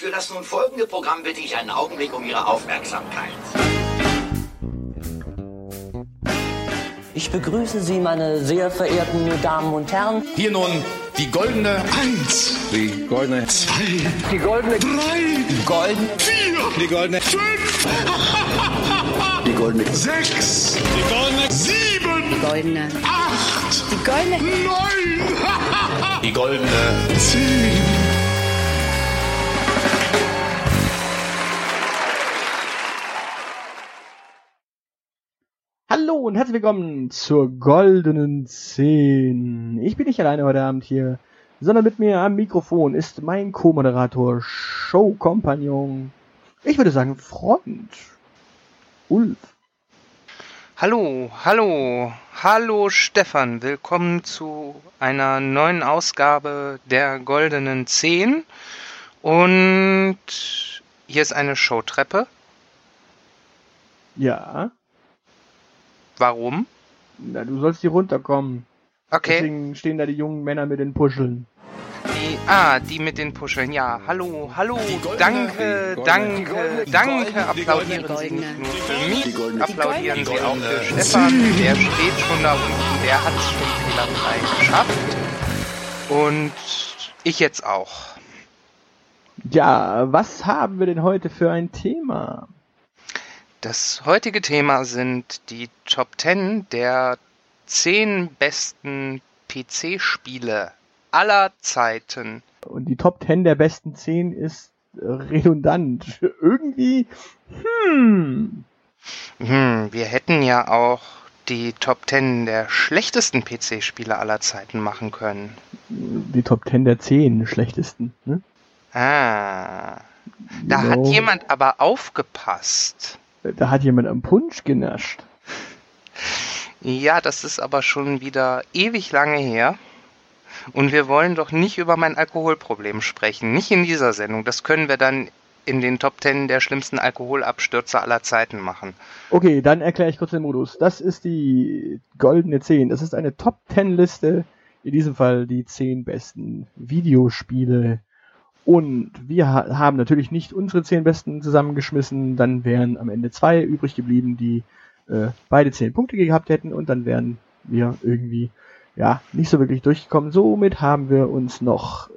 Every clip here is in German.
Für das nun folgende Programm bitte ich einen Augenblick um Ihre Aufmerksamkeit. Ich begrüße Sie, meine sehr verehrten Damen und Herren. Hier nun die goldene Eins, die goldene zwei, die goldene drei, die goldene vier, die goldene fünf, die goldene sechs, die goldene sieben, Die goldene. acht, Die goldene. neun, Die goldene zehn. Hallo und herzlich willkommen zur goldenen 10. Ich bin nicht alleine heute Abend hier, sondern mit mir am Mikrofon ist mein Co-Moderator, Show-Kompagnon, ich würde sagen Freund, Ulf. Hallo, hallo, hallo Stefan, willkommen zu einer neuen Ausgabe der Goldenen 10. Und hier ist eine Showtreppe. Ja, Warum? na, du sollst hier runterkommen. Okay, Deswegen stehen da die jungen Männer mit den Puscheln. die, ah, die mit den Puscheln. Ja, hallo, hallo, goldene- danke, goldene- danke, goldene- danke. goldene- Applaudieren die Sie nicht nur für mich, applaudieren die Sie auch für Stefan. Der steht schon da unten, der hat es schon fehlerfrei geschafft. Und ich jetzt auch. Ja, was haben wir denn heute für ein Thema? Das heutige Thema sind die Top 10 der 10 besten PC-Spiele aller Zeiten. Und die Top 10 der besten 10 ist äh, redundant. Irgendwie, hm, Hm, wir hätten ja auch die Top 10 der schlechtesten PC-Spiele aller Zeiten machen können. die Top 10 der 10 schlechtesten. Ne? Ah, da Genau. hat jemand aber aufgepasst. Da hat jemand am Punsch genascht. Ja, das ist aber schon wieder ewig lange her. Und wir wollen doch nicht über mein Alkoholproblem sprechen. Nicht in dieser Sendung. Das können wir dann in den Top 10 der schlimmsten Alkoholabstürze aller Zeiten machen. Okay, dann erkläre ich kurz den Modus. Das ist die goldene 10. Das ist eine Top 10 Liste. In diesem Fall die 10 besten Videospiele. Und wir ha haben natürlich nicht unsere 10 besten zusammengeschmissen. Dann wären am Ende zwei übrig geblieben, die äh, beide 10 Punkte gehabt hätten. Und dann wären wir irgendwie ja nicht so wirklich durchgekommen. Somit haben wir uns noch äh,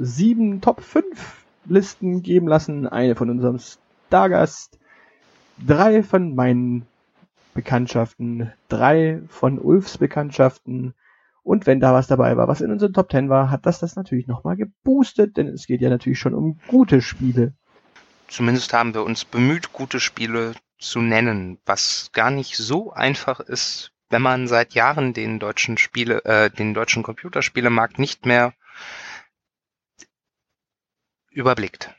sieben Top 5 Listen geben lassen. Eine von unserem Stargast, drei von meinen Bekanntschaften, drei von Ulfs Bekanntschaften. Und wenn da was dabei war, was in unseren Top 10 war, hat das das natürlich nochmal geboostet, denn es geht ja natürlich schon um gute Spiele. Zumindest haben wir uns bemüht, gute Spiele zu nennen, was gar nicht so einfach ist, wenn man seit Jahren den deutschen Spiele, äh, den deutschen Computerspielemarkt nicht mehr überblickt.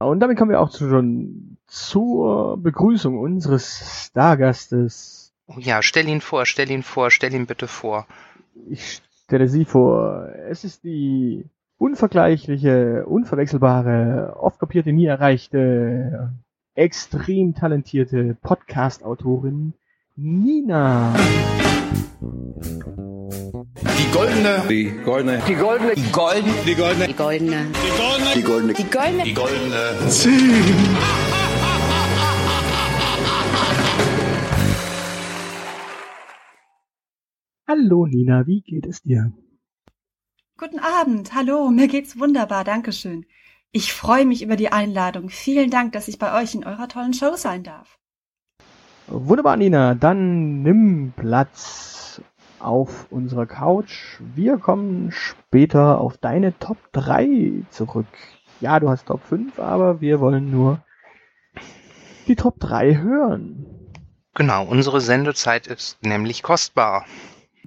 Und damit kommen wir auch schon zur Begrüßung unseres Stargastes. Oh ja, stell ihn vor, stell ihn vor, stell ihn bitte vor. Ich stelle sie vor. Es ist die unvergleichliche, unverwechselbare, oft kopierte, nie erreichte, extrem talentierte Podcast-Autorin Nina. Die goldene, die goldene die goldene Die goldene. die goldene Die goldene. die goldene Die goldene. Die goldene zehn. Hallo Nina, wie geht es dir? Guten Abend, hallo, mir geht's wunderbar, Dankeschön. Ich freue mich über die Einladung. Vielen Dank, dass ich bei euch in eurer tollen Show sein darf. Wunderbar, Nina. Dann nimm Platz auf unserer Couch. Wir kommen später auf deine Top 3 zurück. Ja, du hast Top 5, aber wir wollen nur die Top 3 hören. Genau, unsere Sendezeit ist nämlich kostbar.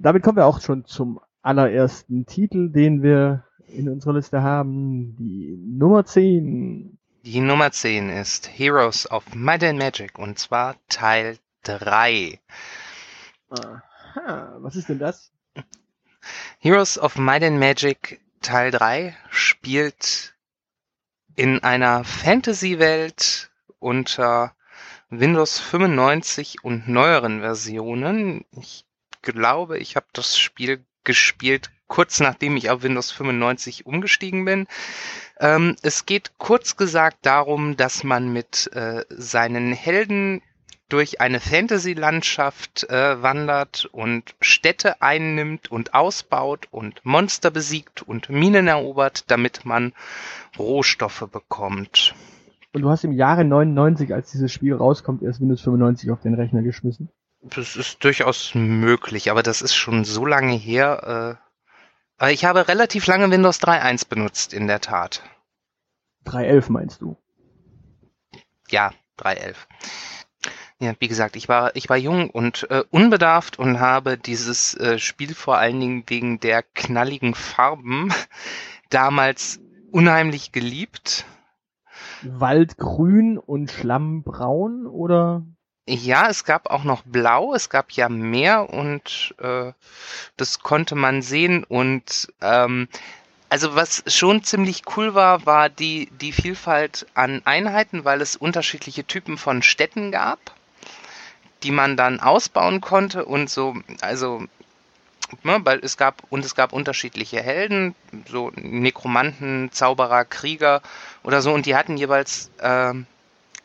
Damit kommen wir auch schon zum allerersten Titel, den wir in unserer Liste haben. Die Nummer 10. Die Nummer 10 ist Heroes of Might and Magic und zwar Teil 3. Aha, was ist denn das? Heroes of Might and Magic Teil 3 spielt in einer Fantasy-Welt unter Windows 95 und neueren Versionen. Ich glaube, ich habe das Spiel gespielt kurz nachdem ich auf Windows 95 umgestiegen bin. Ähm, es geht kurz gesagt darum, dass man mit äh, seinen Helden durch eine Fantasy-Landschaft äh, wandert und Städte einnimmt und ausbaut und Monster besiegt und Minen erobert, damit man Rohstoffe bekommt. Und du hast im Jahre 99, als dieses Spiel rauskommt, erst Windows 95 auf den Rechner geschmissen. Das ist durchaus möglich, aber das ist schon so lange her. Äh, ich habe relativ lange Windows 3.1 benutzt, in der Tat. 3.11 meinst du? Ja, 3.11. Ja, wie gesagt, ich war, ich war jung und äh, unbedarft und habe dieses äh, Spiel vor allen Dingen wegen der knalligen Farben damals unheimlich geliebt. Waldgrün und Schlammbraun oder? Ja, es gab auch noch Blau, es gab ja mehr und äh, das konnte man sehen und ähm, also was schon ziemlich cool war, war die, die Vielfalt an Einheiten, weil es unterschiedliche Typen von Städten gab die man dann ausbauen konnte und so, also ne, weil es gab und es gab unterschiedliche Helden, so Nekromanten, Zauberer, Krieger oder so und die hatten jeweils äh,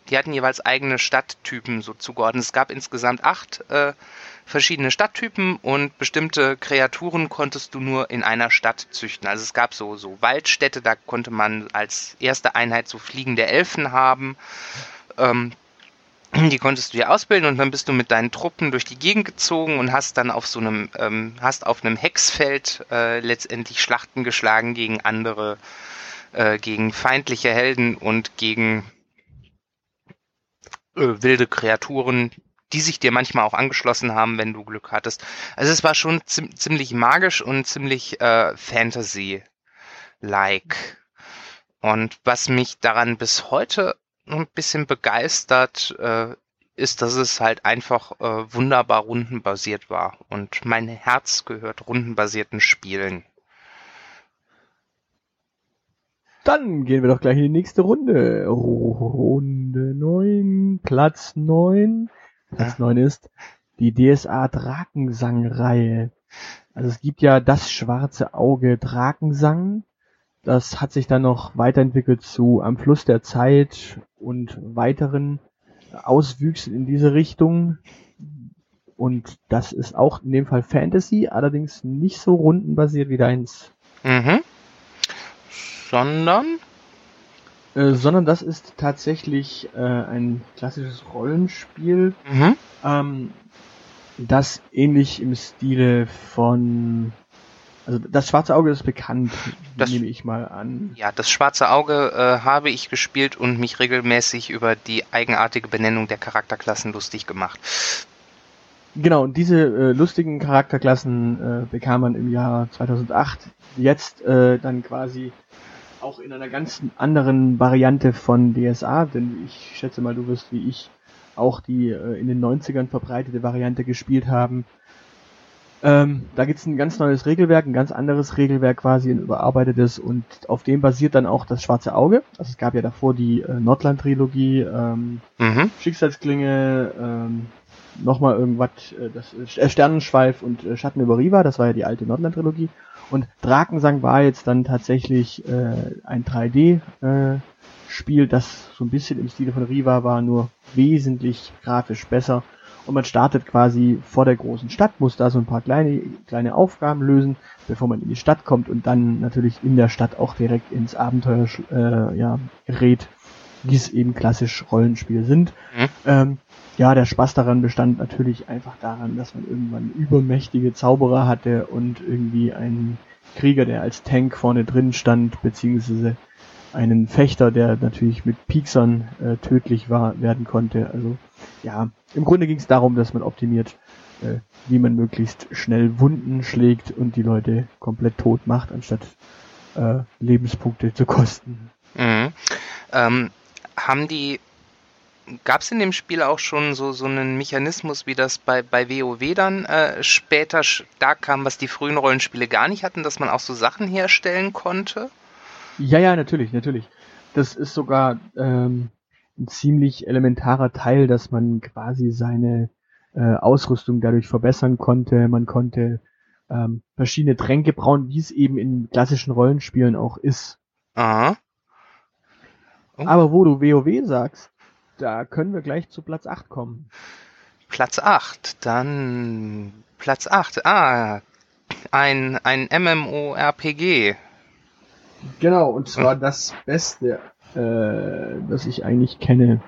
die hatten jeweils eigene Stadttypen so zugeordnet. Es gab insgesamt acht äh, verschiedene Stadttypen und bestimmte Kreaturen konntest du nur in einer Stadt züchten. Also es gab so so Waldstädte, da konnte man als erste Einheit so fliegende Elfen haben. Ähm, die konntest du dir ausbilden und dann bist du mit deinen Truppen durch die Gegend gezogen und hast dann auf so einem, ähm, hast auf einem Hexfeld äh, letztendlich Schlachten geschlagen gegen andere, äh, gegen feindliche Helden und gegen äh, wilde Kreaturen, die sich dir manchmal auch angeschlossen haben, wenn du Glück hattest. Also es war schon ziemlich magisch und ziemlich äh, Fantasy-like. Und was mich daran bis heute ein bisschen begeistert, äh, ist, dass es halt einfach äh, wunderbar rundenbasiert war. Und mein Herz gehört rundenbasierten Spielen. Dann gehen wir doch gleich in die nächste Runde. Runde 9, Platz 9. Platz. 9 ist die DSA Drakensang-Reihe. Also es gibt ja das schwarze Auge Drakensang. Das hat sich dann noch weiterentwickelt zu Am Fluss der Zeit und weiteren Auswüchsen in diese Richtung. Und das ist auch in dem Fall Fantasy, allerdings nicht so rundenbasiert wie deins. Mhm. Sondern? Äh, sondern das ist tatsächlich äh, ein klassisches Rollenspiel, mhm. ähm, das ähnlich im Stile von also das schwarze Auge ist bekannt, das, nehme ich mal an. Ja, das schwarze Auge äh, habe ich gespielt und mich regelmäßig über die eigenartige Benennung der Charakterklassen lustig gemacht. Genau, und diese äh, lustigen Charakterklassen äh, bekam man im Jahr 2008. Jetzt äh, dann quasi auch in einer ganz anderen Variante von DSA, denn ich schätze mal, du wirst wie ich auch die äh, in den 90ern verbreitete Variante gespielt haben ähm, da gibt's ein ganz neues Regelwerk, ein ganz anderes Regelwerk quasi, ein überarbeitetes und auf dem basiert dann auch das Schwarze Auge. Also es gab ja davor die äh, Nordland-Trilogie, ähm, mhm. Schicksalsklinge, ähm, nochmal irgendwas, äh, das äh, Sternenschweif und äh, Schatten über Riva, das war ja die alte Nordland-Trilogie. Und Drakensang war jetzt dann tatsächlich äh, ein 3D äh, das so ein bisschen im Stile von Riva war, nur wesentlich grafisch besser. Und man startet quasi vor der großen Stadt, muss da so ein paar kleine, kleine Aufgaben lösen, bevor man in die Stadt kommt und dann natürlich in der Stadt auch direkt ins Abenteuer äh, ja, gerät, wie es eben klassisch Rollenspiele sind. Mhm. Ähm, ja, der Spaß daran bestand natürlich einfach daran, dass man irgendwann übermächtige Zauberer hatte und irgendwie einen Krieger, der als Tank vorne drin stand, beziehungsweise einen Fechter, der natürlich mit Pieksern äh, tödlich war, werden konnte. Also ja, im Grunde ging es darum, dass man optimiert, äh, wie man möglichst schnell Wunden schlägt und die Leute komplett tot macht, anstatt äh, Lebenspunkte zu kosten. Mhm. Ähm, haben die Gab es in dem Spiel auch schon so, so einen Mechanismus, wie das bei, bei WoW dann äh, später stark kam, was die frühen Rollenspiele gar nicht hatten, dass man auch so Sachen herstellen konnte? Ja, ja, natürlich, natürlich. Das ist sogar ähm, ein ziemlich elementarer Teil, dass man quasi seine äh, Ausrüstung dadurch verbessern konnte. Man konnte ähm, verschiedene Tränke brauen, wie es eben in klassischen Rollenspielen auch ist. Aha. Oh. Aber wo du WoW sagst, da können wir gleich zu Platz 8 kommen. Platz 8, dann Platz 8. Ah, ein, ein MMORPG. Genau, und zwar das Beste, äh, das ich eigentlich kenne.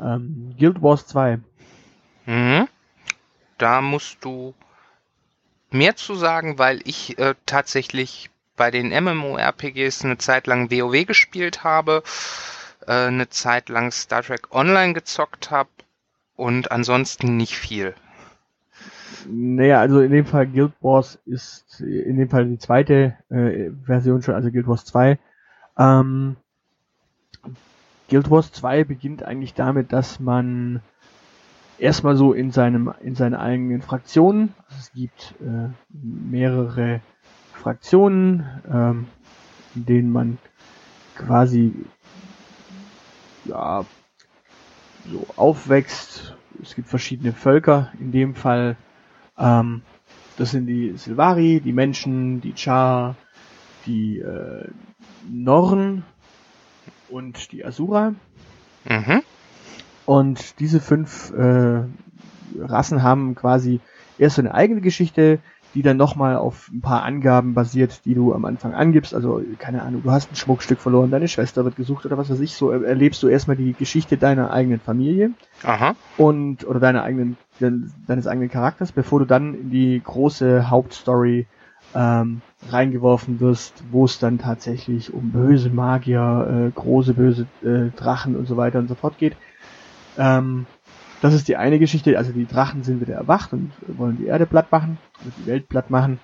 Ähm, Guild Wars 2. Mhm. Da musst du mehr zu sagen, weil ich äh, tatsächlich bei den MMORPGs eine Zeit lang WoW gespielt habe, äh, eine Zeit lang Star Trek Online gezockt habe und ansonsten nicht viel. Naja, also in dem Fall Guild Wars ist in dem Fall die zweite äh, Version schon, also Guild Wars 2. Ähm, Guild Wars 2 beginnt eigentlich damit, dass man erstmal so in seinem in seinen eigenen Fraktionen, also es gibt äh, mehrere Fraktionen, ähm, in denen man quasi ja so aufwächst. Es gibt verschiedene Völker. In dem Fall ähm, das sind die Silvari, die Menschen, die Char, die äh, Norn und die Asura. Mhm. Und diese fünf äh, Rassen haben quasi erst so eine eigene Geschichte, die dann nochmal auf ein paar Angaben basiert, die du am Anfang angibst. Also, keine Ahnung, du hast ein Schmuckstück verloren, deine Schwester wird gesucht oder was weiß ich. So erlebst du erstmal die Geschichte deiner eigenen Familie Aha. und oder deiner eigenen deines eigenen Charakters, bevor du dann in die große Hauptstory ähm, reingeworfen wirst, wo es dann tatsächlich um böse Magier, äh, große böse äh, Drachen und so weiter und so fort geht. Ähm, das ist die eine Geschichte, also die Drachen sind wieder erwacht und wollen die Erde platt machen, und die Welt platt machen.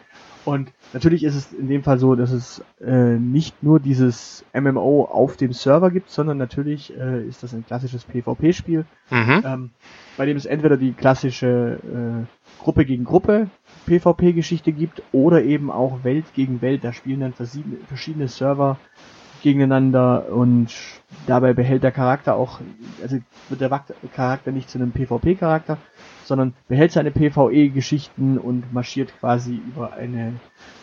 Und natürlich ist es in dem Fall so, dass es äh, nicht nur dieses MMO auf dem Server gibt, sondern natürlich äh, ist das ein klassisches PvP-Spiel, Mhm. ähm, bei dem es entweder die klassische äh, Gruppe gegen Gruppe PvP-Geschichte gibt oder eben auch Welt gegen Welt. Da spielen dann verschiedene, verschiedene Server gegeneinander und dabei behält der Charakter auch, also wird der Charakter nicht zu einem PvP-Charakter, sondern behält seine PvE-Geschichten und marschiert quasi über eine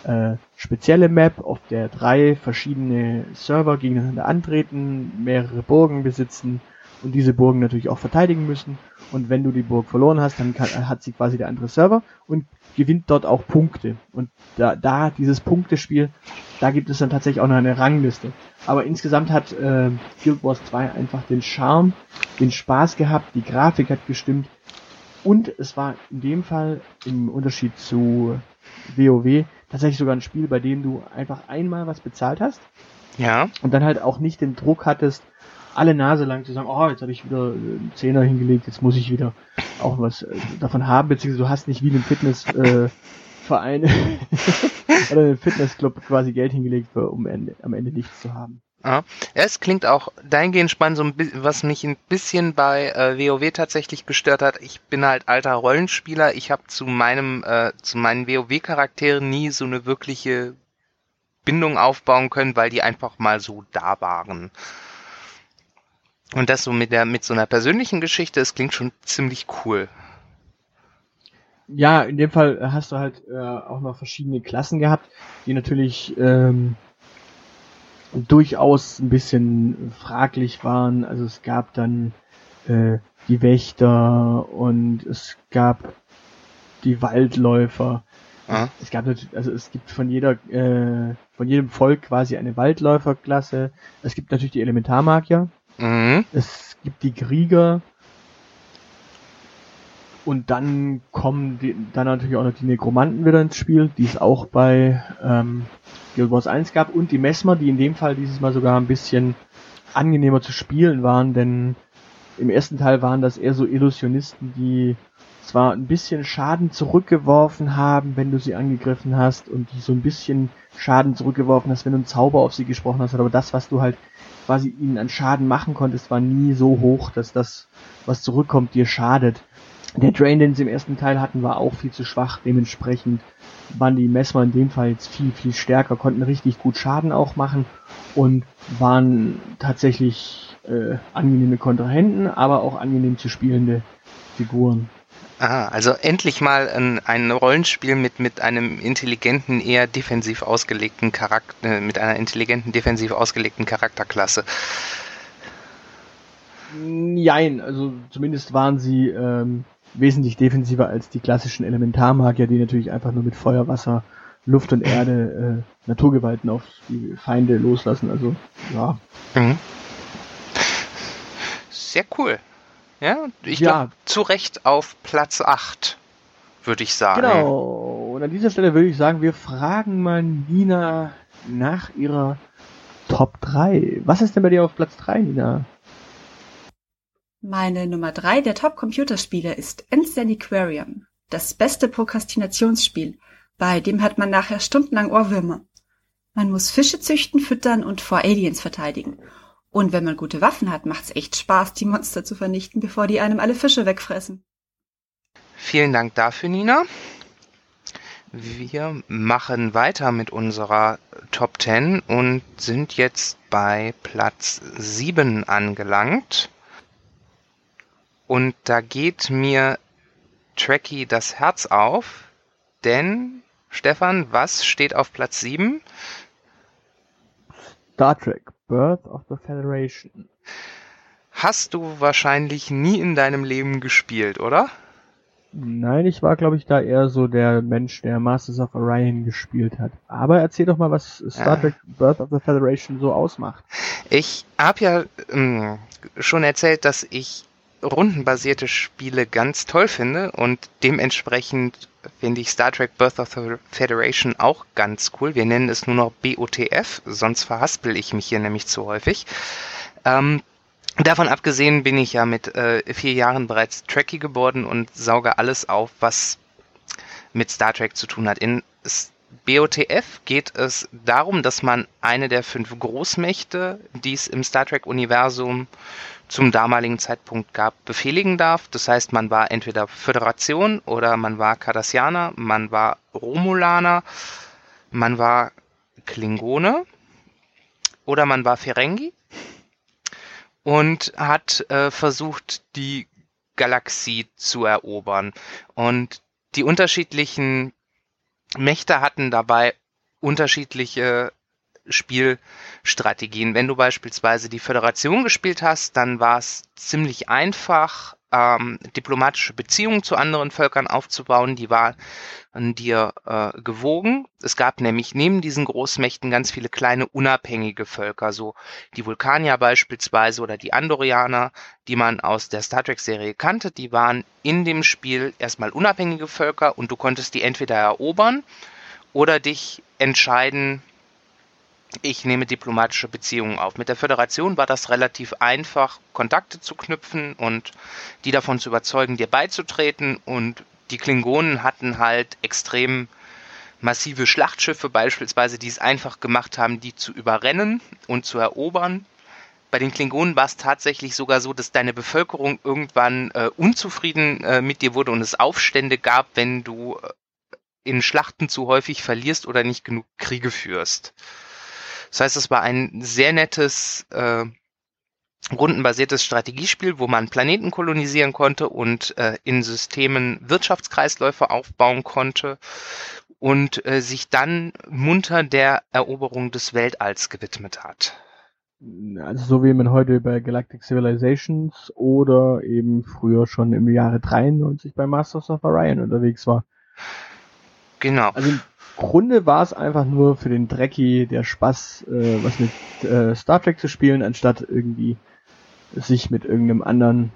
äh, spezielle Map, auf der drei verschiedene Server gegeneinander antreten, mehrere Burgen besitzen und diese Burgen natürlich auch verteidigen müssen. Und wenn du die Burg verloren hast, dann kann, hat sie quasi der andere Server und gewinnt dort auch Punkte. Und da, da dieses Punktespiel, da gibt es dann tatsächlich auch noch eine Rangliste. Aber insgesamt hat äh, Guild Wars 2 einfach den Charme, den Spaß gehabt, die Grafik hat gestimmt und es war in dem Fall im Unterschied zu WoW tatsächlich sogar ein Spiel, bei dem du einfach einmal was bezahlt hast Ja. und dann halt auch nicht den Druck hattest, alle Nase lang zu sagen, oh, jetzt habe ich wieder äh, einen Zehner hingelegt, jetzt muss ich wieder auch was äh, davon haben, beziehungsweise du hast nicht wie einem Fitnessverein äh, oder einem Fitnessclub quasi Geld hingelegt, um Ende, am Ende nichts zu haben. Ja, es klingt auch dahingehend spannend, so ein bisschen, was mich ein bisschen bei äh, WoW tatsächlich gestört hat. Ich bin halt alter Rollenspieler. Ich habe zu meinem, äh, zu meinen WoW-Charakteren nie so eine wirkliche Bindung aufbauen können, weil die einfach mal so da waren. Und das so mit der, mit so einer persönlichen Geschichte, das klingt schon ziemlich cool. Ja, in dem Fall hast du halt äh, auch noch verschiedene Klassen gehabt, die natürlich ähm, durchaus ein bisschen fraglich waren. Also es gab dann äh, die Wächter und es gab die Waldläufer. Ja. Es gab natürlich, also es gibt von jeder, äh, von jedem Volk quasi eine Waldläuferklasse. Es gibt natürlich die Elementarmagier. Mhm. Es gibt die Krieger. Und dann kommen die, dann natürlich auch noch die Nekromanten wieder ins Spiel, die es auch bei ähm, Guild Wars 1 gab. Und die Messmer, die in dem Fall dieses Mal sogar ein bisschen angenehmer zu spielen waren, denn im ersten Teil waren das eher so Illusionisten, die zwar ein bisschen Schaden zurückgeworfen haben, wenn du sie angegriffen hast, und die so ein bisschen Schaden zurückgeworfen hast, wenn du einen Zauber auf sie gesprochen hast, aber das, was du halt quasi ihnen an Schaden machen konntest, war nie so hoch, dass das, was zurückkommt, dir schadet. Der Drain, den sie im ersten Teil hatten, war auch viel zu schwach. Dementsprechend waren die Messmer in dem Fall jetzt viel, viel stärker, konnten richtig gut Schaden auch machen und waren tatsächlich äh, angenehme Kontrahenten, aber auch angenehm zu spielende Figuren. Ah, also endlich mal ein, ein Rollenspiel mit, mit einem intelligenten, eher defensiv ausgelegten Charakter, mit einer intelligenten, defensiv ausgelegten Charakterklasse. Jein, also zumindest waren sie ähm, wesentlich defensiver als die klassischen Elementarmagier, die natürlich einfach nur mit Feuer, Wasser, Luft und Erde äh, Naturgewalten auf die Feinde loslassen. Also ja. Mhm. Sehr cool. Ja, ich Ja. glaube, zu Recht auf Platz 8, würde ich sagen. Genau. Und an dieser Stelle würde ich sagen, wir fragen mal Nina nach ihrer Top 3. Was ist denn bei dir auf Platz 3, Nina? Meine Nummer drei der Top-Computerspiele ist Instant Aquarium. Das beste Prokrastinationsspiel. Bei dem hat man nachher stundenlang Ohrwürmer. Man muss Fische züchten, füttern und vor Aliens verteidigen. Und wenn man gute Waffen hat, macht's echt Spaß, die Monster zu vernichten, bevor die einem alle Fische wegfressen. Vielen Dank dafür, Nina. Wir machen weiter mit unserer Top 10 und sind jetzt bei Platz 7 angelangt. Und da geht mir Tracky das Herz auf, denn Stefan, was steht auf Platz 7? Star Trek, Birth of the Federation. Hast du wahrscheinlich nie in deinem Leben gespielt, oder? Nein, ich war, glaube ich, da eher so der Mensch, der Masters of Orion gespielt hat. Aber erzähl doch mal, was Star Ah. Trek Birth of the Federation so ausmacht. Ich habe ja ähm, schon erzählt, dass ich rundenbasierte Spiele ganz toll finde und dementsprechend finde ich Star Trek Birth of the Federation auch ganz cool. Wir nennen es nur noch BOTF, sonst verhaspel ich mich hier nämlich zu häufig. Ähm, davon abgesehen bin ich ja mit äh, vier Jahren bereits Trekkie geworden und sauge alles auf, was mit Star Trek zu tun hat. In BOTF geht es darum, dass man eine der fünf Großmächte, die es im Star Trek-Universum zum damaligen Zeitpunkt gab, befehligen darf. Das heißt, man war entweder Föderation oder man war Cardassianer, man war Romulaner, man war Klingone oder man war Ferengi und hat äh, versucht, die Galaxie zu erobern. Und die unterschiedlichen Mächte hatten dabei unterschiedliche Spielstrategien. Wenn du beispielsweise die Föderation gespielt hast, dann war es ziemlich einfach, ähm, diplomatische Beziehungen zu anderen Völkern aufzubauen. Die waren dir äh, gewogen. Es gab nämlich neben diesen Großmächten ganz viele kleine unabhängige Völker, so die Vulkanier beispielsweise oder die Andorianer, die man aus der Star Trek-Serie kannte. Die waren in dem Spiel erstmal unabhängige Völker und du konntest die entweder erobern oder dich entscheiden, ich nehme diplomatische Beziehungen auf. Mit der Föderation war das relativ einfach, Kontakte zu knüpfen und die davon zu überzeugen, dir beizutreten. Und die Klingonen hatten halt extrem massive Schlachtschiffe beispielsweise, die es einfach gemacht haben, die zu überrennen und zu erobern. Bei den Klingonen war es tatsächlich sogar so, dass deine Bevölkerung irgendwann äh, unzufrieden äh, mit dir wurde und es Aufstände gab, wenn du äh, in Schlachten zu häufig verlierst oder nicht genug Kriege führst. Das heißt, es war ein sehr nettes, äh, rundenbasiertes Strategiespiel, wo man Planeten kolonisieren konnte und äh, in Systemen Wirtschaftskreisläufe aufbauen konnte und äh, sich dann munter der Eroberung des Weltalls gewidmet hat. Also so wie man heute bei Galactic Civilizations oder eben früher schon im Jahre 93 bei Masters of Orion unterwegs war. Genau. Also Grunde war es einfach nur für den Drecki der Spaß, äh, was mit äh, Star Trek zu spielen, anstatt irgendwie sich mit irgendeinem anderen,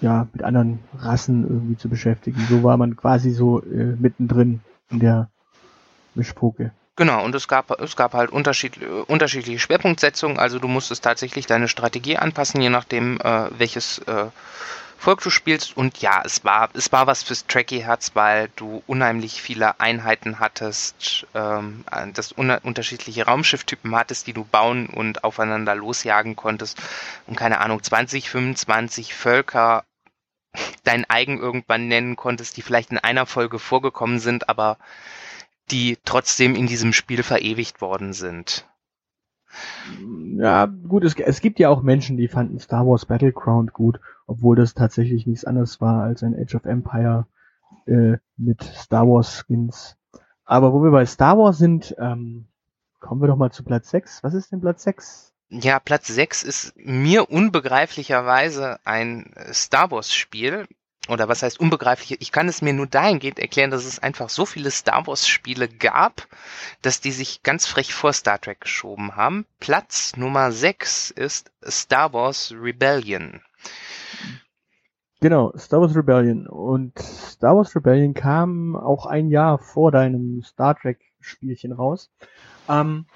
ja, mit anderen Rassen irgendwie zu beschäftigen. So war man quasi so äh, mittendrin in der Mischpoke. Genau, und es gab, es gab halt unterschied, äh, unterschiedliche Schwerpunktsetzungen, also du musstest tatsächlich deine Strategie anpassen, je nachdem, äh, welches äh, Volk du spielst. Und ja, es war, es war was fürs Tracky-Herz, weil du unheimlich viele Einheiten hattest, ähm, dass un unterschiedliche Raumschifftypen hattest, die du bauen und aufeinander losjagen konntest. Und keine Ahnung, 20, 25 Völker dein eigen irgendwann nennen konntest, die vielleicht in einer Folge vorgekommen sind, aber die trotzdem in diesem Spiel verewigt worden sind. Ja, gut, es, es gibt ja auch Menschen, die fanden Star Wars Battleground gut obwohl das tatsächlich nichts anderes war als ein Age of Empire äh, mit Star Wars Skins. Aber wo wir bei Star Wars sind, ähm, kommen wir doch mal zu Platz 6. Was ist denn Platz 6? Ja, Platz 6 ist mir unbegreiflicherweise ein Star Wars Spiel. Oder was heißt unbegreiflich? Ich kann es mir nur dahingehend erklären, dass es einfach so viele Star Wars Spiele gab, dass die sich ganz frech vor Star Trek geschoben haben. Platz Nummer 6 ist Star Wars Rebellion. Genau, Star Wars Rebellion. Und Star Wars Rebellion kam auch ein Jahr vor deinem Star Trek Spielchen raus. Ähm,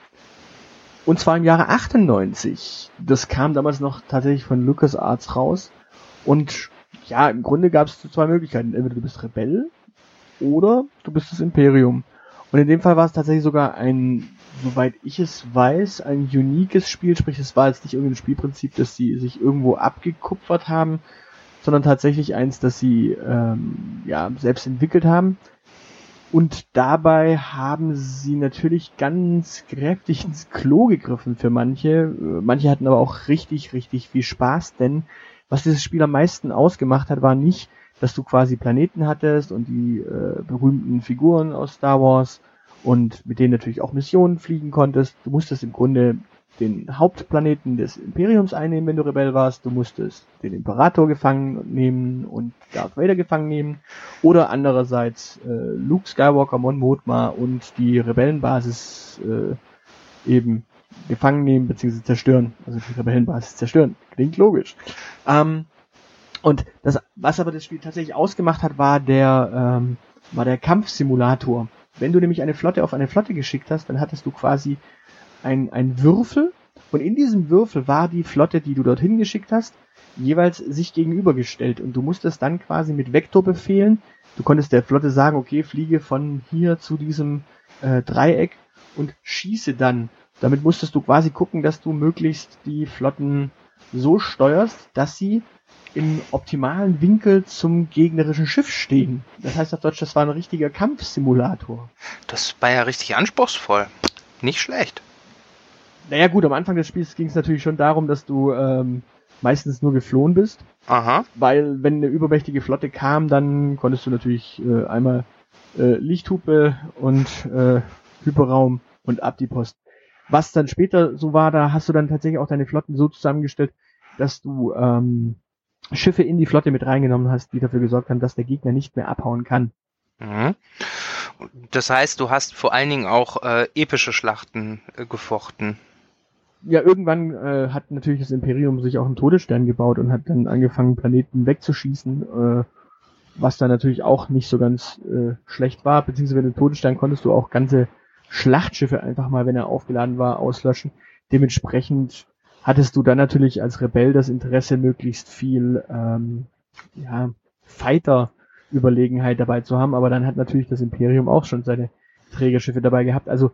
und zwar im Jahre 98. Das kam damals noch tatsächlich von LucasArts raus. Und ja, im Grunde gab es zwei Möglichkeiten. Entweder du bist Rebell oder du bist das Imperium. Und in dem Fall war es tatsächlich sogar ein, soweit ich es weiß, ein uniques Spiel. Sprich, es war jetzt nicht irgendein Spielprinzip, dass sie sich irgendwo abgekupfert haben, sondern tatsächlich eins, das sie ähm, ja selbst entwickelt haben. Und dabei haben sie natürlich ganz kräftig ins Klo gegriffen für manche. Manche hatten aber auch richtig, richtig viel Spaß, denn was dieses Spiel am meisten ausgemacht hat, war nicht, dass du quasi Planeten hattest und die äh, berühmten Figuren aus Star Wars und mit denen natürlich auch Missionen fliegen konntest. Du musstest im Grunde den Hauptplaneten des Imperiums einnehmen, wenn du Rebell warst. Du musstest den Imperator gefangen nehmen und Darth Vader gefangen nehmen. Oder andererseits äh, Luke Skywalker, Mon Mothma und die Rebellenbasis äh, eben gefangen nehmen bzw. zerstören. Also die Rebellenbasis zerstören. Klingt logisch. Ähm, und das, was aber das Spiel tatsächlich ausgemacht hat, war der, ähm, war der Kampfsimulator. Wenn du nämlich eine Flotte auf eine Flotte geschickt hast, dann hattest du quasi ein, ein Würfel. Und in diesem Würfel war die Flotte, die du dorthin geschickt hast, jeweils sich gegenübergestellt. Und du musstest dann quasi mit Vektorbefehlen, du konntest der Flotte sagen, okay, fliege von hier zu diesem äh, Dreieck und schieße dann. Damit musstest du quasi gucken, dass du möglichst die Flotten so steuerst, dass sie im optimalen Winkel zum gegnerischen Schiff stehen. Das heißt auf Deutsch, das war ein richtiger Kampfsimulator. Das war ja richtig anspruchsvoll. Nicht schlecht. Naja gut, am Anfang des Spiels ging es natürlich schon darum, dass du ähm, meistens nur geflohen bist. Aha. Weil wenn eine übermächtige Flotte kam, dann konntest du natürlich äh, einmal äh, Lichthupe und äh, Hyperraum und ab die Post. Was dann später so war, da hast du dann tatsächlich auch deine Flotten so zusammengestellt, dass du ähm, Schiffe in die Flotte mit reingenommen hast, die dafür gesorgt haben, dass der Gegner nicht mehr abhauen kann. Mhm. Das heißt, du hast vor allen Dingen auch äh, epische Schlachten äh, gefochten. Ja, irgendwann äh, hat natürlich das Imperium sich auch einen Todesstern gebaut und hat dann angefangen, Planeten wegzuschießen, äh, was dann natürlich auch nicht so ganz äh, schlecht war, beziehungsweise mit dem Todesstern konntest du auch ganze Schlachtschiffe einfach mal, wenn er aufgeladen war, auslöschen. Dementsprechend hattest du dann natürlich als Rebell das Interesse, möglichst viel ähm, ja, Fighter-Überlegenheit dabei zu haben, aber dann hat natürlich das Imperium auch schon seine Trägerschiffe dabei gehabt. Also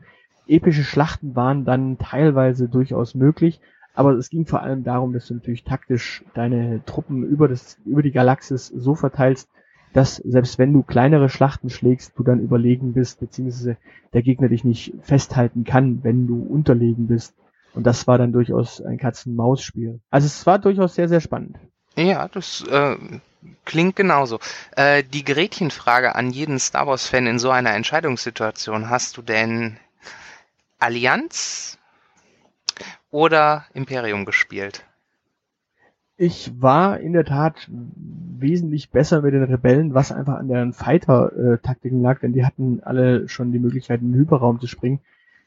epische Schlachten waren dann teilweise durchaus möglich, aber es ging vor allem darum, dass du natürlich taktisch deine Truppen über, das, über die Galaxis so verteilst, dass selbst wenn du kleinere Schlachten schlägst, du dann überlegen bist, beziehungsweise der Gegner dich nicht festhalten kann, wenn du unterlegen bist. Und das war dann durchaus ein Katzen-Maus-Spiel. Also es war durchaus sehr, sehr spannend. Ja, das äh, klingt genauso. Äh, die Gretchenfrage an jeden Star Wars-Fan in so einer Entscheidungssituation. Hast du denn Allianz oder Imperium gespielt? Ich war in der Tat wesentlich besser mit den Rebellen, was einfach an deren Fighter-Taktiken lag, denn die hatten alle schon die Möglichkeit, in den Hyperraum zu springen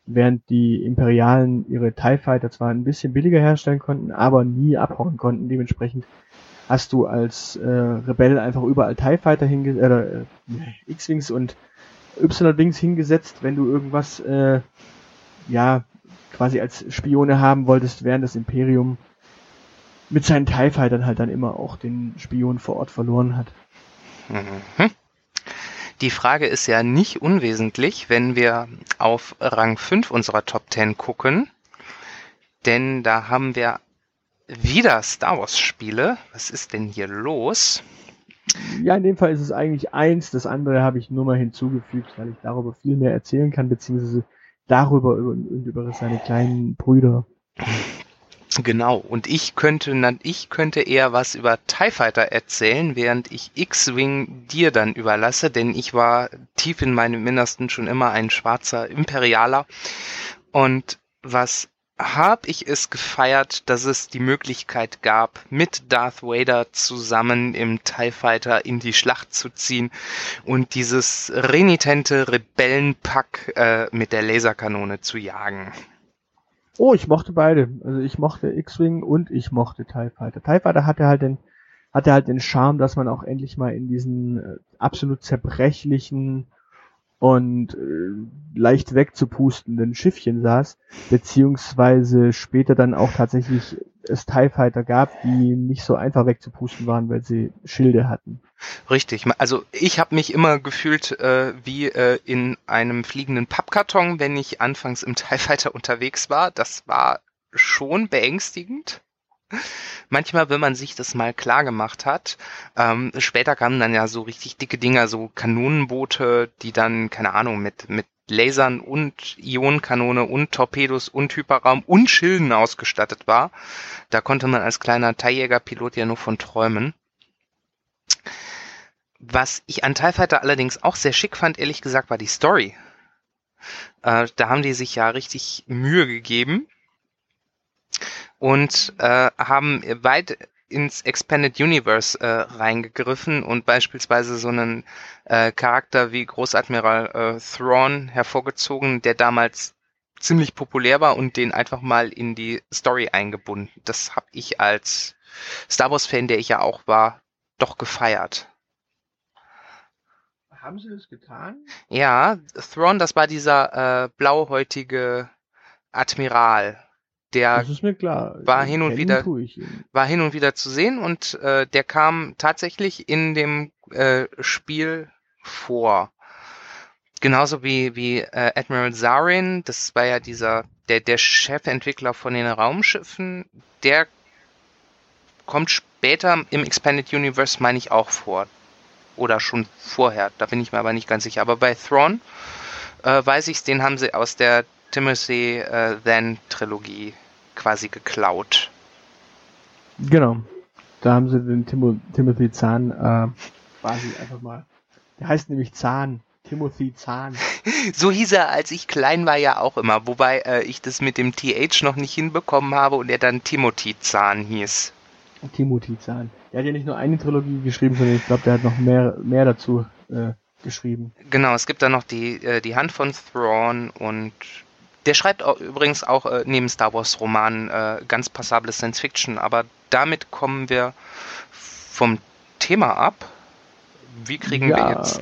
während die Imperialen ihre TIE Fighter zwar ein bisschen billiger herstellen konnten, aber nie abhauen konnten. Dementsprechend hast du als äh, Rebell einfach überall TIE Fighter hingesetzt, äh, X-Wings und Y-Wings hingesetzt, wenn du irgendwas, äh, ja, quasi als Spione haben wolltest, während das Imperium mit seinen TIE Fightern halt dann immer auch den Spion vor Ort verloren hat. Mhm. Die Frage ist ja nicht unwesentlich, wenn wir auf Rang 5 unserer Top 10 gucken. Denn da haben wir wieder Star Wars Spiele. Was ist denn hier los? Ja, in dem Fall ist es eigentlich eins. Das andere habe ich nur mal hinzugefügt, weil ich darüber viel mehr erzählen kann, beziehungsweise darüber und über seine kleinen Brüder. Genau, und ich könnte, ich könnte eher was über TIE Fighter erzählen, während ich X-Wing dir dann überlasse, denn ich war tief in meinem Innersten schon immer ein schwarzer Imperialer. Und was hab ich es gefeiert, dass es die Möglichkeit gab, mit Darth Vader zusammen im TIE Fighter in die Schlacht zu ziehen und dieses renitente Rebellenpack äh, mit der Laserkanone zu jagen. Oh, ich mochte beide. Also ich mochte X-Wing und ich mochte TIE Fighter. TIE Fighter hatte halt den, hatte halt den Charme, dass man auch endlich mal in diesen äh, absolut zerbrechlichen und äh, leicht wegzupustenden Schiffchen saß, beziehungsweise später dann auch tatsächlich es TIE Fighter gab, die nicht so einfach wegzupusten waren, weil sie Schilde hatten. Richtig. Also ich habe mich immer gefühlt äh, wie äh, in einem fliegenden Pappkarton, wenn ich anfangs im TIE Fighter unterwegs war. Das war schon beängstigend. Manchmal, wenn man sich das mal klar gemacht hat. Ähm, später kamen dann ja so richtig dicke Dinger, so Kanonenboote, die dann, keine Ahnung, mit, mit Lasern und Ionenkanone und Torpedos und Hyperraum und Schilden ausgestattet war. Da konnte man als kleiner Teiljäger-Pilot ja nur von träumen. Was ich an TIE Fighter allerdings auch sehr schick fand, ehrlich gesagt, war die Story. Äh, da haben die sich ja richtig Mühe gegeben und äh, haben weit ins Expanded Universe äh, reingegriffen und beispielsweise so einen äh, Charakter wie Großadmiral äh, Thrawn hervorgezogen, der damals ziemlich populär war und den einfach mal in die Story eingebunden. Das habe ich als Star Wars Fan, der ich ja auch war, doch gefeiert. Haben sie das getan? Ja, Thrawn, das war dieser äh, blauhäutige Admiral, der war hin und wieder- war hin und wieder zu sehen und äh, der kam tatsächlich in dem äh, Spiel vor. Genauso wie, wie äh, Admiral Zarin, das war ja dieser, der, der Chefentwickler von den Raumschiffen, der kommt später im Expanded Universe, meine ich, auch vor. Oder schon vorher, da bin ich mir aber nicht ganz sicher. Aber bei Thrawn äh, weiß ich's, den haben sie aus der Timothy äh, Then Trilogie quasi geklaut. Genau. Da haben sie den Timo, Timothy Zahn äh, quasi einfach mal. Der heißt nämlich Zahn. Timothy Zahn. So hieß er, als ich klein war, ja auch immer. Wobei äh, ich das mit dem TH noch nicht hinbekommen habe und er dann Timothy Zahn hieß. Timothy Zahn. Der hat ja nicht nur eine Trilogie geschrieben, sondern ich glaube, der hat noch mehr, mehr dazu äh, geschrieben. Genau, es gibt da noch die, äh, die Hand von Thrawn und der schreibt auch, übrigens auch äh, neben Star Wars Romanen äh, ganz passable Science Fiction, aber damit kommen wir vom Thema ab. Wie kriegen wir jetzt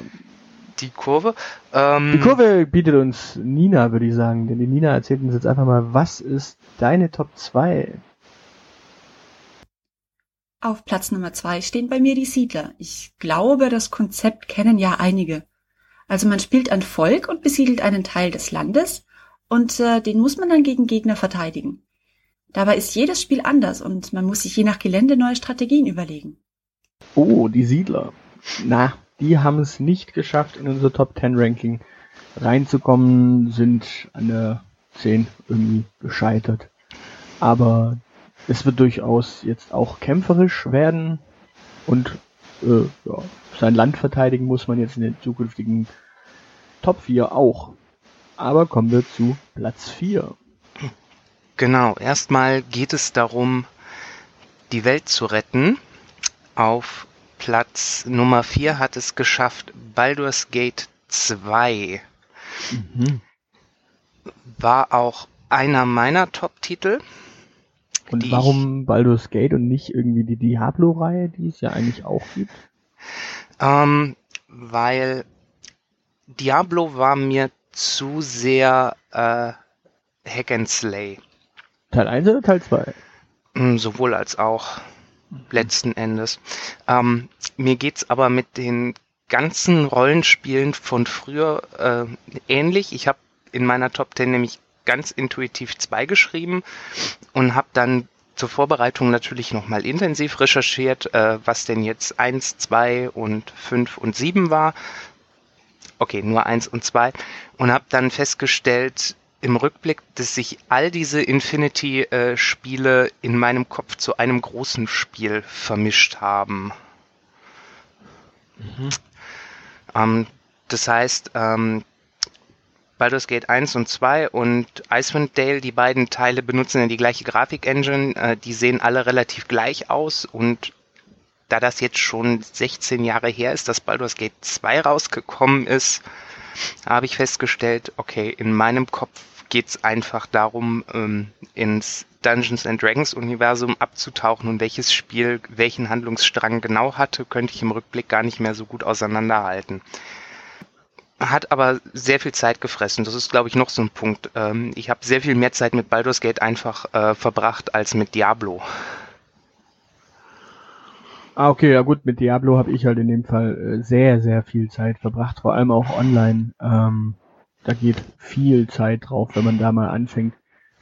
die Kurve? Ähm, Die Kurve bietet uns Nina, würde ich sagen. Denn die Nina erzählt uns jetzt einfach mal, was ist deine Top 2? Auf Platz Nummer zwei stehen bei mir die Siedler. Ich glaube, das Konzept kennen ja einige. Also man spielt ein Volk und besiedelt einen Teil des Landes und äh, den muss man dann gegen Gegner verteidigen. Dabei ist jedes Spiel anders und man muss sich je nach Gelände neue Strategien überlegen. Oh, die Siedler. Na, die haben es nicht geschafft, in unser Top 10 Ranking reinzukommen, sind an der 10 irgendwie gescheitert. Aber es wird durchaus jetzt auch kämpferisch werden und äh, ja, sein Land verteidigen muss man jetzt in den zukünftigen Top 4 auch. Aber kommen wir zu Platz 4. Genau, erstmal geht es darum, die Welt zu retten. Auf Platz Nummer 4 hat es geschafft Baldur's Gate 2. Mhm. War auch einer meiner Top-Titel. Und warum Baldur's Gate und nicht irgendwie die Diablo-Reihe, die es ja eigentlich auch gibt? Ähm, weil Diablo war mir zu sehr äh, Hack and Slay. Teil 1 oder Teil 2? Mm, Sowohl als auch letzten Endes. Ähm, mir geht's aber mit den ganzen Rollenspielen von früher äh, ähnlich. Ich habe in meiner Top 10 nämlich ganz intuitiv zwei geschrieben und habe dann zur Vorbereitung natürlich nochmal intensiv recherchiert, äh, was denn jetzt eins, zwei und fünf und sieben war. Okay, nur eins und zwei und habe dann festgestellt, im Rückblick, dass sich all diese Infinity-Spiele in meinem Kopf zu einem großen Spiel vermischt haben. Ähm, das heißt, ähm, Baldur's Gate 1 und 2 und Icewind Dale, die beiden Teile benutzen ja die gleiche Grafik-Engine. Äh, die sehen alle relativ gleich aus und da das jetzt schon 16 Jahre her ist, dass Baldur's Gate 2 rausgekommen ist, habe ich festgestellt, okay, in meinem Kopf geht's einfach darum, ähm, ins Dungeons and Dragons Universum abzutauchen und welches Spiel welchen Handlungsstrang genau hatte, könnte ich im Rückblick gar nicht mehr so gut auseinanderhalten. Hat aber sehr viel Zeit gefressen. Das ist, glaube ich, noch so ein Punkt. Ähm, ich habe sehr viel mehr Zeit mit Baldur's Gate einfach äh, verbracht als mit Diablo. Ah, okay, ja gut, mit Diablo habe ich halt in dem Fall äh, sehr, sehr viel Zeit verbracht, vor allem auch online. Ähm, da geht viel Zeit drauf, wenn man da mal anfängt,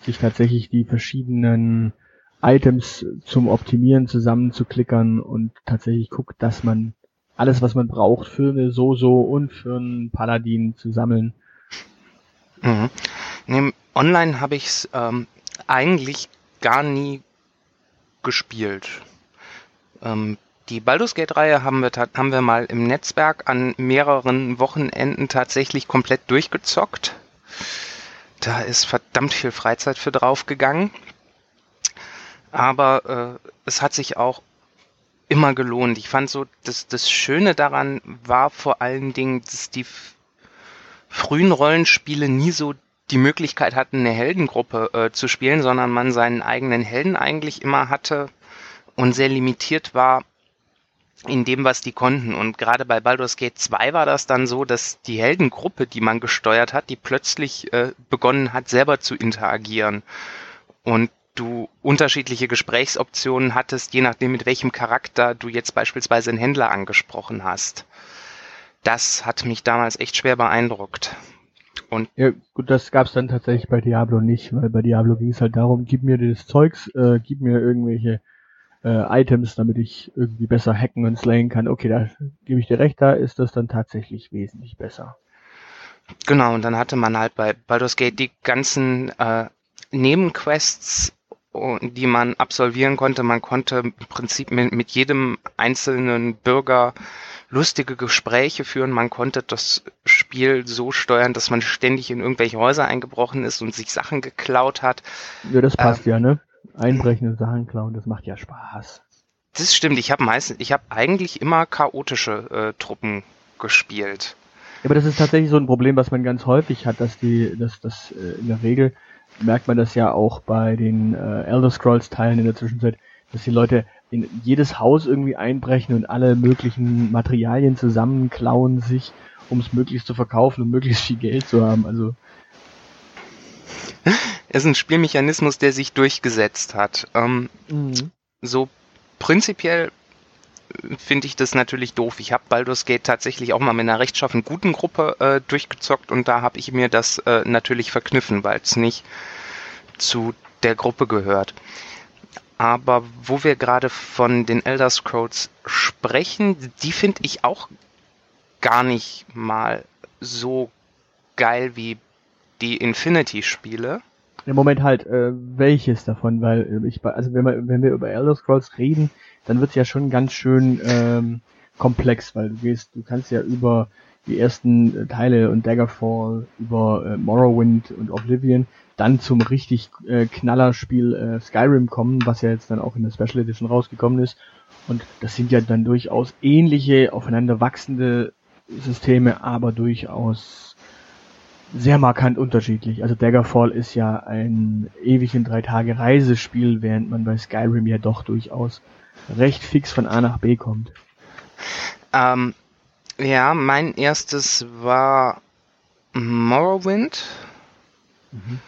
sich tatsächlich die verschiedenen Items zum Optimieren zusammenzuklickern und tatsächlich guckt, dass man alles, was man braucht für eine Soso und für einen Paladin zu sammeln. Mhm. Nee, online habe ich es ähm, eigentlich gar nie gespielt. Ähm, die Baldur's Gate-Reihe haben wir, haben wir mal im Netzwerk an mehreren Wochenenden tatsächlich komplett durchgezockt. Da ist verdammt viel Freizeit für draufgegangen. Aber äh, es hat sich auch immer gelohnt. Ich fand so, das, das Schöne daran war vor allen Dingen, dass die frühen Rollenspiele nie so die Möglichkeit hatten, eine Heldengruppe äh, zu spielen, sondern man seinen eigenen Helden eigentlich immer hatte und sehr limitiert war in dem, was die konnten. Und gerade bei Baldur's Gate 2 war das dann so, dass die Heldengruppe, die man gesteuert hat, die plötzlich äh, begonnen hat, selber zu interagieren. Und du unterschiedliche Gesprächsoptionen hattest, je nachdem, mit welchem Charakter du jetzt beispielsweise einen Händler angesprochen hast. Das hat mich damals echt schwer beeindruckt. Und ja, gut, das gab's dann tatsächlich bei Diablo nicht, weil bei Diablo ging es halt darum, gib mir das Zeugs, äh, gib mir irgendwelche äh, Items, damit ich irgendwie besser hacken und slayen kann. Okay, da gebe ich dir recht, da ist das dann tatsächlich wesentlich besser. Genau, und dann hatte man halt bei Baldur's Gate die ganzen äh, Nebenquests die man absolvieren konnte. Man konnte im Prinzip mit, mit jedem einzelnen Bürger lustige Gespräche führen. Man konnte das Spiel so steuern, dass man ständig in irgendwelche Häuser eingebrochen ist und sich Sachen geklaut hat. Ja, das passt ähm, ja, ne? Einbrechen und Sachen klauen, das macht ja Spaß. Das stimmt. Ich habe meistens, ich habe eigentlich immer chaotische äh, Truppen gespielt. Ja, aber das ist tatsächlich so ein Problem, was man ganz häufig hat, dass die, dass das äh, in der Regel merkt man das ja auch bei den äh, Elder Scrolls Teilen in der Zwischenzeit, dass die Leute in jedes Haus irgendwie einbrechen und alle möglichen Materialien zusammenklauen sich, um es möglichst zu verkaufen und möglichst viel Geld zu haben. Also ist ein Spielmechanismus, der sich durchgesetzt hat. Ähm, mhm. So prinzipiell finde ich das natürlich doof. Ich habe Baldur's Gate tatsächlich auch mal mit einer rechtschaffen guten Gruppe äh, durchgezockt und da habe ich mir das äh, natürlich verkniffen, weil es nicht zu der Gruppe gehört. Aber wo wir gerade von den Elder Scrolls sprechen, die finde ich auch gar nicht mal so geil wie die Infinity-Spiele. Im Moment halt, äh, welches davon, weil äh, ich, also wenn wir, wenn wir über Elder Scrolls reden, dann wird's ja schon ganz schön ähm, komplex, weil du gehst, du kannst ja über die ersten äh, Teile und Daggerfall, über äh, Morrowind und Oblivion, dann zum richtig äh, Knallerspiel äh, Skyrim kommen, was ja jetzt dann auch in der Special Edition rausgekommen ist. Und das sind ja dann durchaus ähnliche, aufeinander wachsende Systeme, aber durchaus sehr markant unterschiedlich. Also Daggerfall ist ja ein ewig in drei Tage Reisespiel, während man bei Skyrim ja doch durchaus recht fix von A nach B kommt. Ähm, ja, mein erstes war Morrowind. Mhm.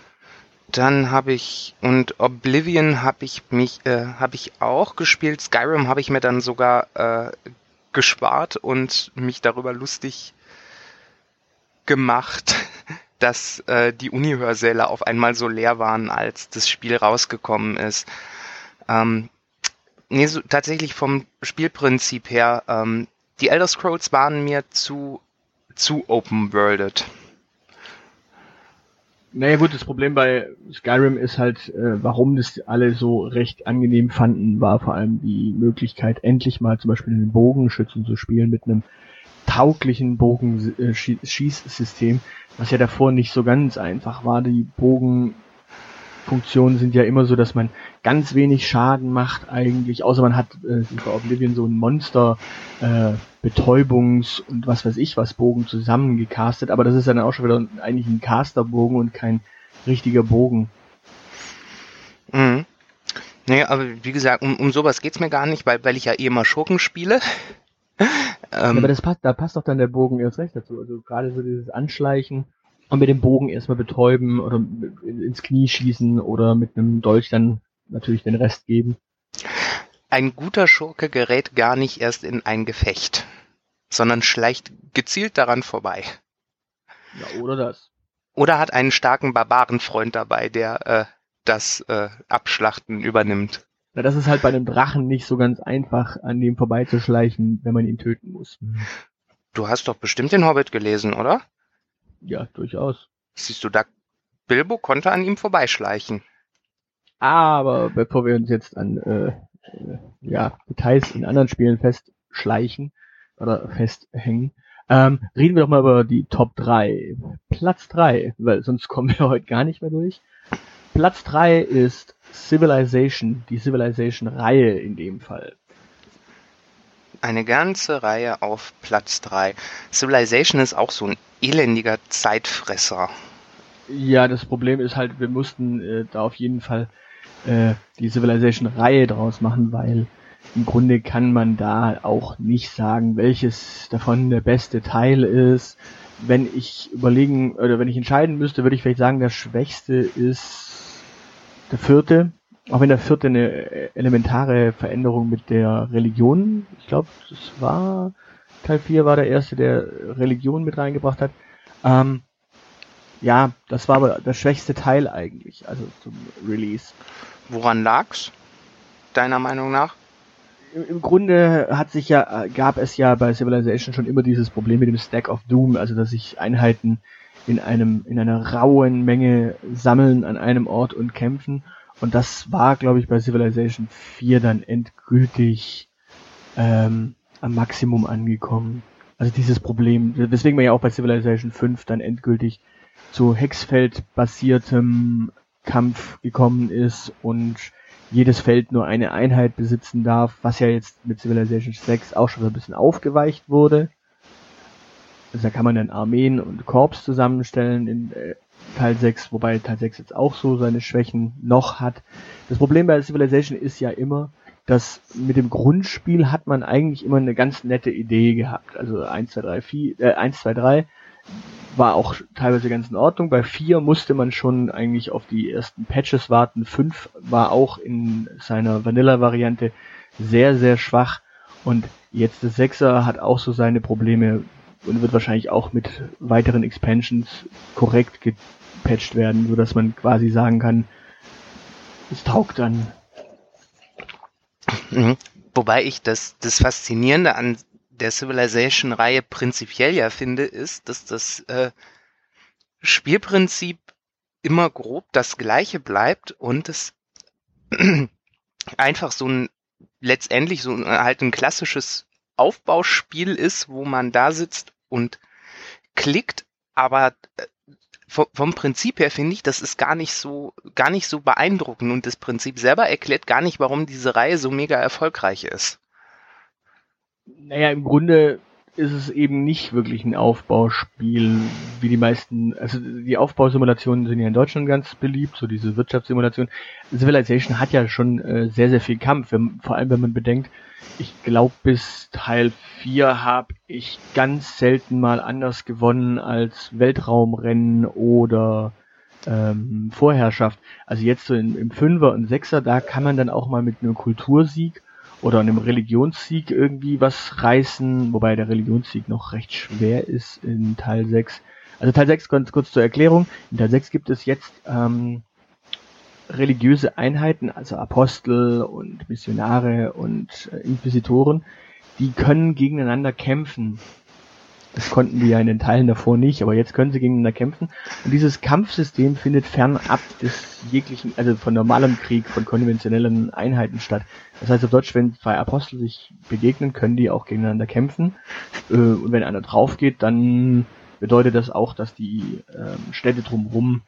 Dann habe ich und Oblivion habe ich mich äh, habe ich auch gespielt. Skyrim habe ich mir dann sogar äh, gespart und mich darüber lustig gemacht, dass äh, die Uni-Hörsäle auf einmal so leer waren, als das Spiel rausgekommen ist. Ähm, nee, so, tatsächlich vom Spielprinzip her, ähm, die Elder Scrolls waren mir zu, zu open-worlded. Naja gut, das Problem bei Skyrim ist halt, äh, warum das alle so recht angenehm fanden, war vor allem die Möglichkeit, endlich mal zum Beispiel einen Bogenschützen zu spielen mit einem tauglichen Bogenschießsystem, was ja davor nicht so ganz einfach war. Die Bogenfunktionen sind ja immer so, dass man ganz wenig Schaden macht eigentlich, außer man hat äh, bei Oblivion so ein Monster äh, Betäubungs- und was weiß ich was Bogen zusammengecastet, aber das ist dann auch schon wieder eigentlich ein Casterbogen und kein richtiger Bogen. Mhm. Nee, aber wie gesagt, um, um sowas geht's mir gar nicht, weil, weil ich ja eh immer Schurken spiele. Ähm, aber das passt, da passt doch dann der Bogen erst recht dazu. Also gerade so dieses Anschleichen und mit dem Bogen erstmal betäuben oder ins Knie schießen oder mit einem Dolch dann natürlich den Rest geben. Ein guter Schurke gerät gar nicht erst in ein Gefecht, sondern schleicht gezielt daran vorbei. Ja, oder das. Oder hat einen starken Barbarenfreund dabei, der äh, das äh, Abschlachten übernimmt. Na, das ist halt bei einem Drachen nicht so ganz einfach, an dem vorbeizuschleichen, wenn man ihn töten muss. Du hast doch bestimmt den Hobbit gelesen, oder? Ja, durchaus. Siehst du, da Bilbo konnte an ihm vorbeischleichen. Aber bevor wir uns jetzt an äh, äh, ja, Details in anderen Spielen festschleichen oder festhängen, ähm, reden wir doch mal über die Top 3. Platz 3, weil sonst kommen wir heute gar nicht mehr durch. Platz 3 ist Civilization, die Civilization-Reihe in dem Fall. Eine ganze Reihe auf Platz 3. Civilization ist auch so ein elendiger Zeitfresser. Ja, das Problem ist halt, wir mussten äh, da auf jeden Fall äh, die Civilization-Reihe draus machen, weil im Grunde kann man da auch nicht sagen, welches davon der beste Teil ist. Wenn ich überlegen oder wenn ich entscheiden müsste, würde ich vielleicht sagen, der schwächste ist der vierte, auch wenn der vierte eine elementare Veränderung mit der Religion, ich glaube, das war Teil 4 war der erste, der Religion mit reingebracht hat. Ähm, ja, das war aber der schwächste Teil eigentlich, also zum Release. Woran lag's? Deiner Meinung nach? Im, Im Grunde hat sich ja, gab es ja bei Civilization schon immer dieses Problem mit dem Stack of Doom, also dass sich Einheiten in einem, in einer rauen Menge sammeln an einem Ort und kämpfen. Und das war, glaube ich, bei Civilization 4 dann endgültig ähm, am Maximum angekommen. Also dieses Problem, weswegen man ja auch bei Civilization 5 dann endgültig zu Hexfeld-basiertem Kampf gekommen ist und jedes Feld nur eine Einheit besitzen darf, was ja jetzt mit Civilization 6 auch schon ein bisschen aufgeweicht wurde. Also da kann man dann Armeen und Korps zusammenstellen in äh, Teil 6, wobei Teil 6 jetzt auch so seine Schwächen noch hat. Das Problem bei Civilization ist ja immer, dass mit dem Grundspiel hat man eigentlich immer eine ganz nette Idee gehabt. Also 1, 2, 3, 4, äh, 1, 2, 3 war auch teilweise ganz in Ordnung. Bei 4 musste man schon eigentlich auf die ersten Patches warten. 5 war auch in seiner Vanilla-Variante sehr, sehr schwach. Und jetzt das 6er hat auch so seine Probleme und wird wahrscheinlich auch mit weiteren Expansions korrekt gepatcht werden, so dass man quasi sagen kann, es taugt dann. Mhm. Wobei ich das, das Faszinierende an der Civilization-Reihe prinzipiell ja finde, ist, dass das äh, Spielprinzip immer grob das gleiche bleibt und es einfach so ein letztendlich so ein, halt ein klassisches Aufbauspiel ist, wo man da sitzt und klickt, aber äh, vom, vom Prinzip her finde ich, das ist gar nicht so, gar nicht so beeindruckend und das Prinzip selber erklärt gar nicht, warum diese Reihe so mega erfolgreich ist. Naja, im Grunde ist es eben nicht wirklich ein Aufbauspiel, wie die meisten, also die Aufbausimulationen sind ja in Deutschland ganz beliebt, so diese Wirtschaftssimulation. Civilization hat ja schon äh, sehr, sehr viel Kampf, wenn, vor allem wenn man bedenkt, ich glaube bis Teil 4 habe ich ganz selten mal anders gewonnen als Weltraumrennen oder ähm, Vorherrschaft. Also jetzt so in, im Fünfer und Sechser, da kann man dann auch mal mit einem Kultursieg oder einem Religionssieg irgendwie was reißen, wobei der Religionssieg noch recht schwer ist in Teil 6. Also Teil 6, ganz kurz zur Erklärung, in Teil 6 gibt es jetzt ähm, religiöse Einheiten, also Apostel und Missionare und äh, Inquisitoren, die können gegeneinander kämpfen. Das konnten die ja in den Teilen davor nicht, aber jetzt können sie gegeneinander kämpfen. Und dieses Kampfsystem findet fernab des jeglichen, also von normalem Krieg, von konventionellen Einheiten statt. Das heißt auf Deutsch, wenn zwei Apostel sich begegnen, können die auch gegeneinander kämpfen. Äh, und wenn einer drauf geht, dann bedeutet das auch, dass die ähm, Städte drumherum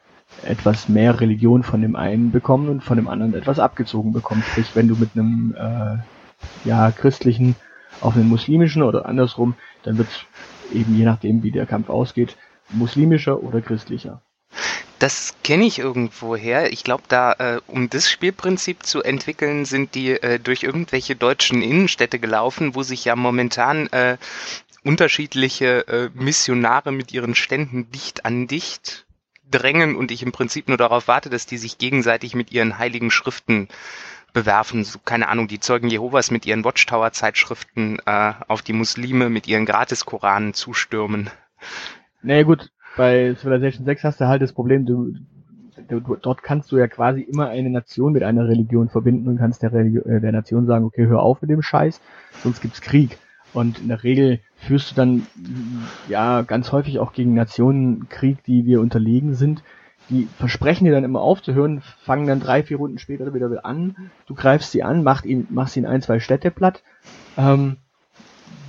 etwas mehr Religion von dem einen bekommen und von dem anderen etwas abgezogen bekommen. Sprich, wenn du mit einem äh, ja, christlichen auf einen muslimischen oder andersrum, dann wird eben je nachdem, wie der Kampf ausgeht, muslimischer oder christlicher. Das kenne ich irgendwoher. Ich glaube, da, äh, um das Spielprinzip zu entwickeln, sind die äh, durch irgendwelche deutschen Innenstädte gelaufen, wo sich ja momentan äh, unterschiedliche äh, Missionare mit ihren Ständen dicht an dicht drängen und ich im Prinzip nur darauf warte, dass die sich gegenseitig mit ihren heiligen Schriften bewerfen, so, keine Ahnung, die Zeugen Jehovas mit ihren Watchtower-Zeitschriften äh, auf die Muslime mit ihren Gratis-Koranen zustürmen. Naja gut, bei Civilization 6 hast du halt das Problem, du, du, dort kannst du ja quasi immer eine Nation mit einer Religion verbinden und kannst der, Religion, äh, der Nation sagen, okay, hör auf mit dem Scheiß, sonst gibt's Krieg. Und in der Regel führst du dann ja ganz häufig auch gegen Nationen Krieg, die wir unterlegen sind. Die versprechen dir dann immer aufzuhören, fangen dann drei, vier Runden später wieder an. Du greifst sie an, machst ihn, machst ihn ein, zwei Städte platt. Ähm,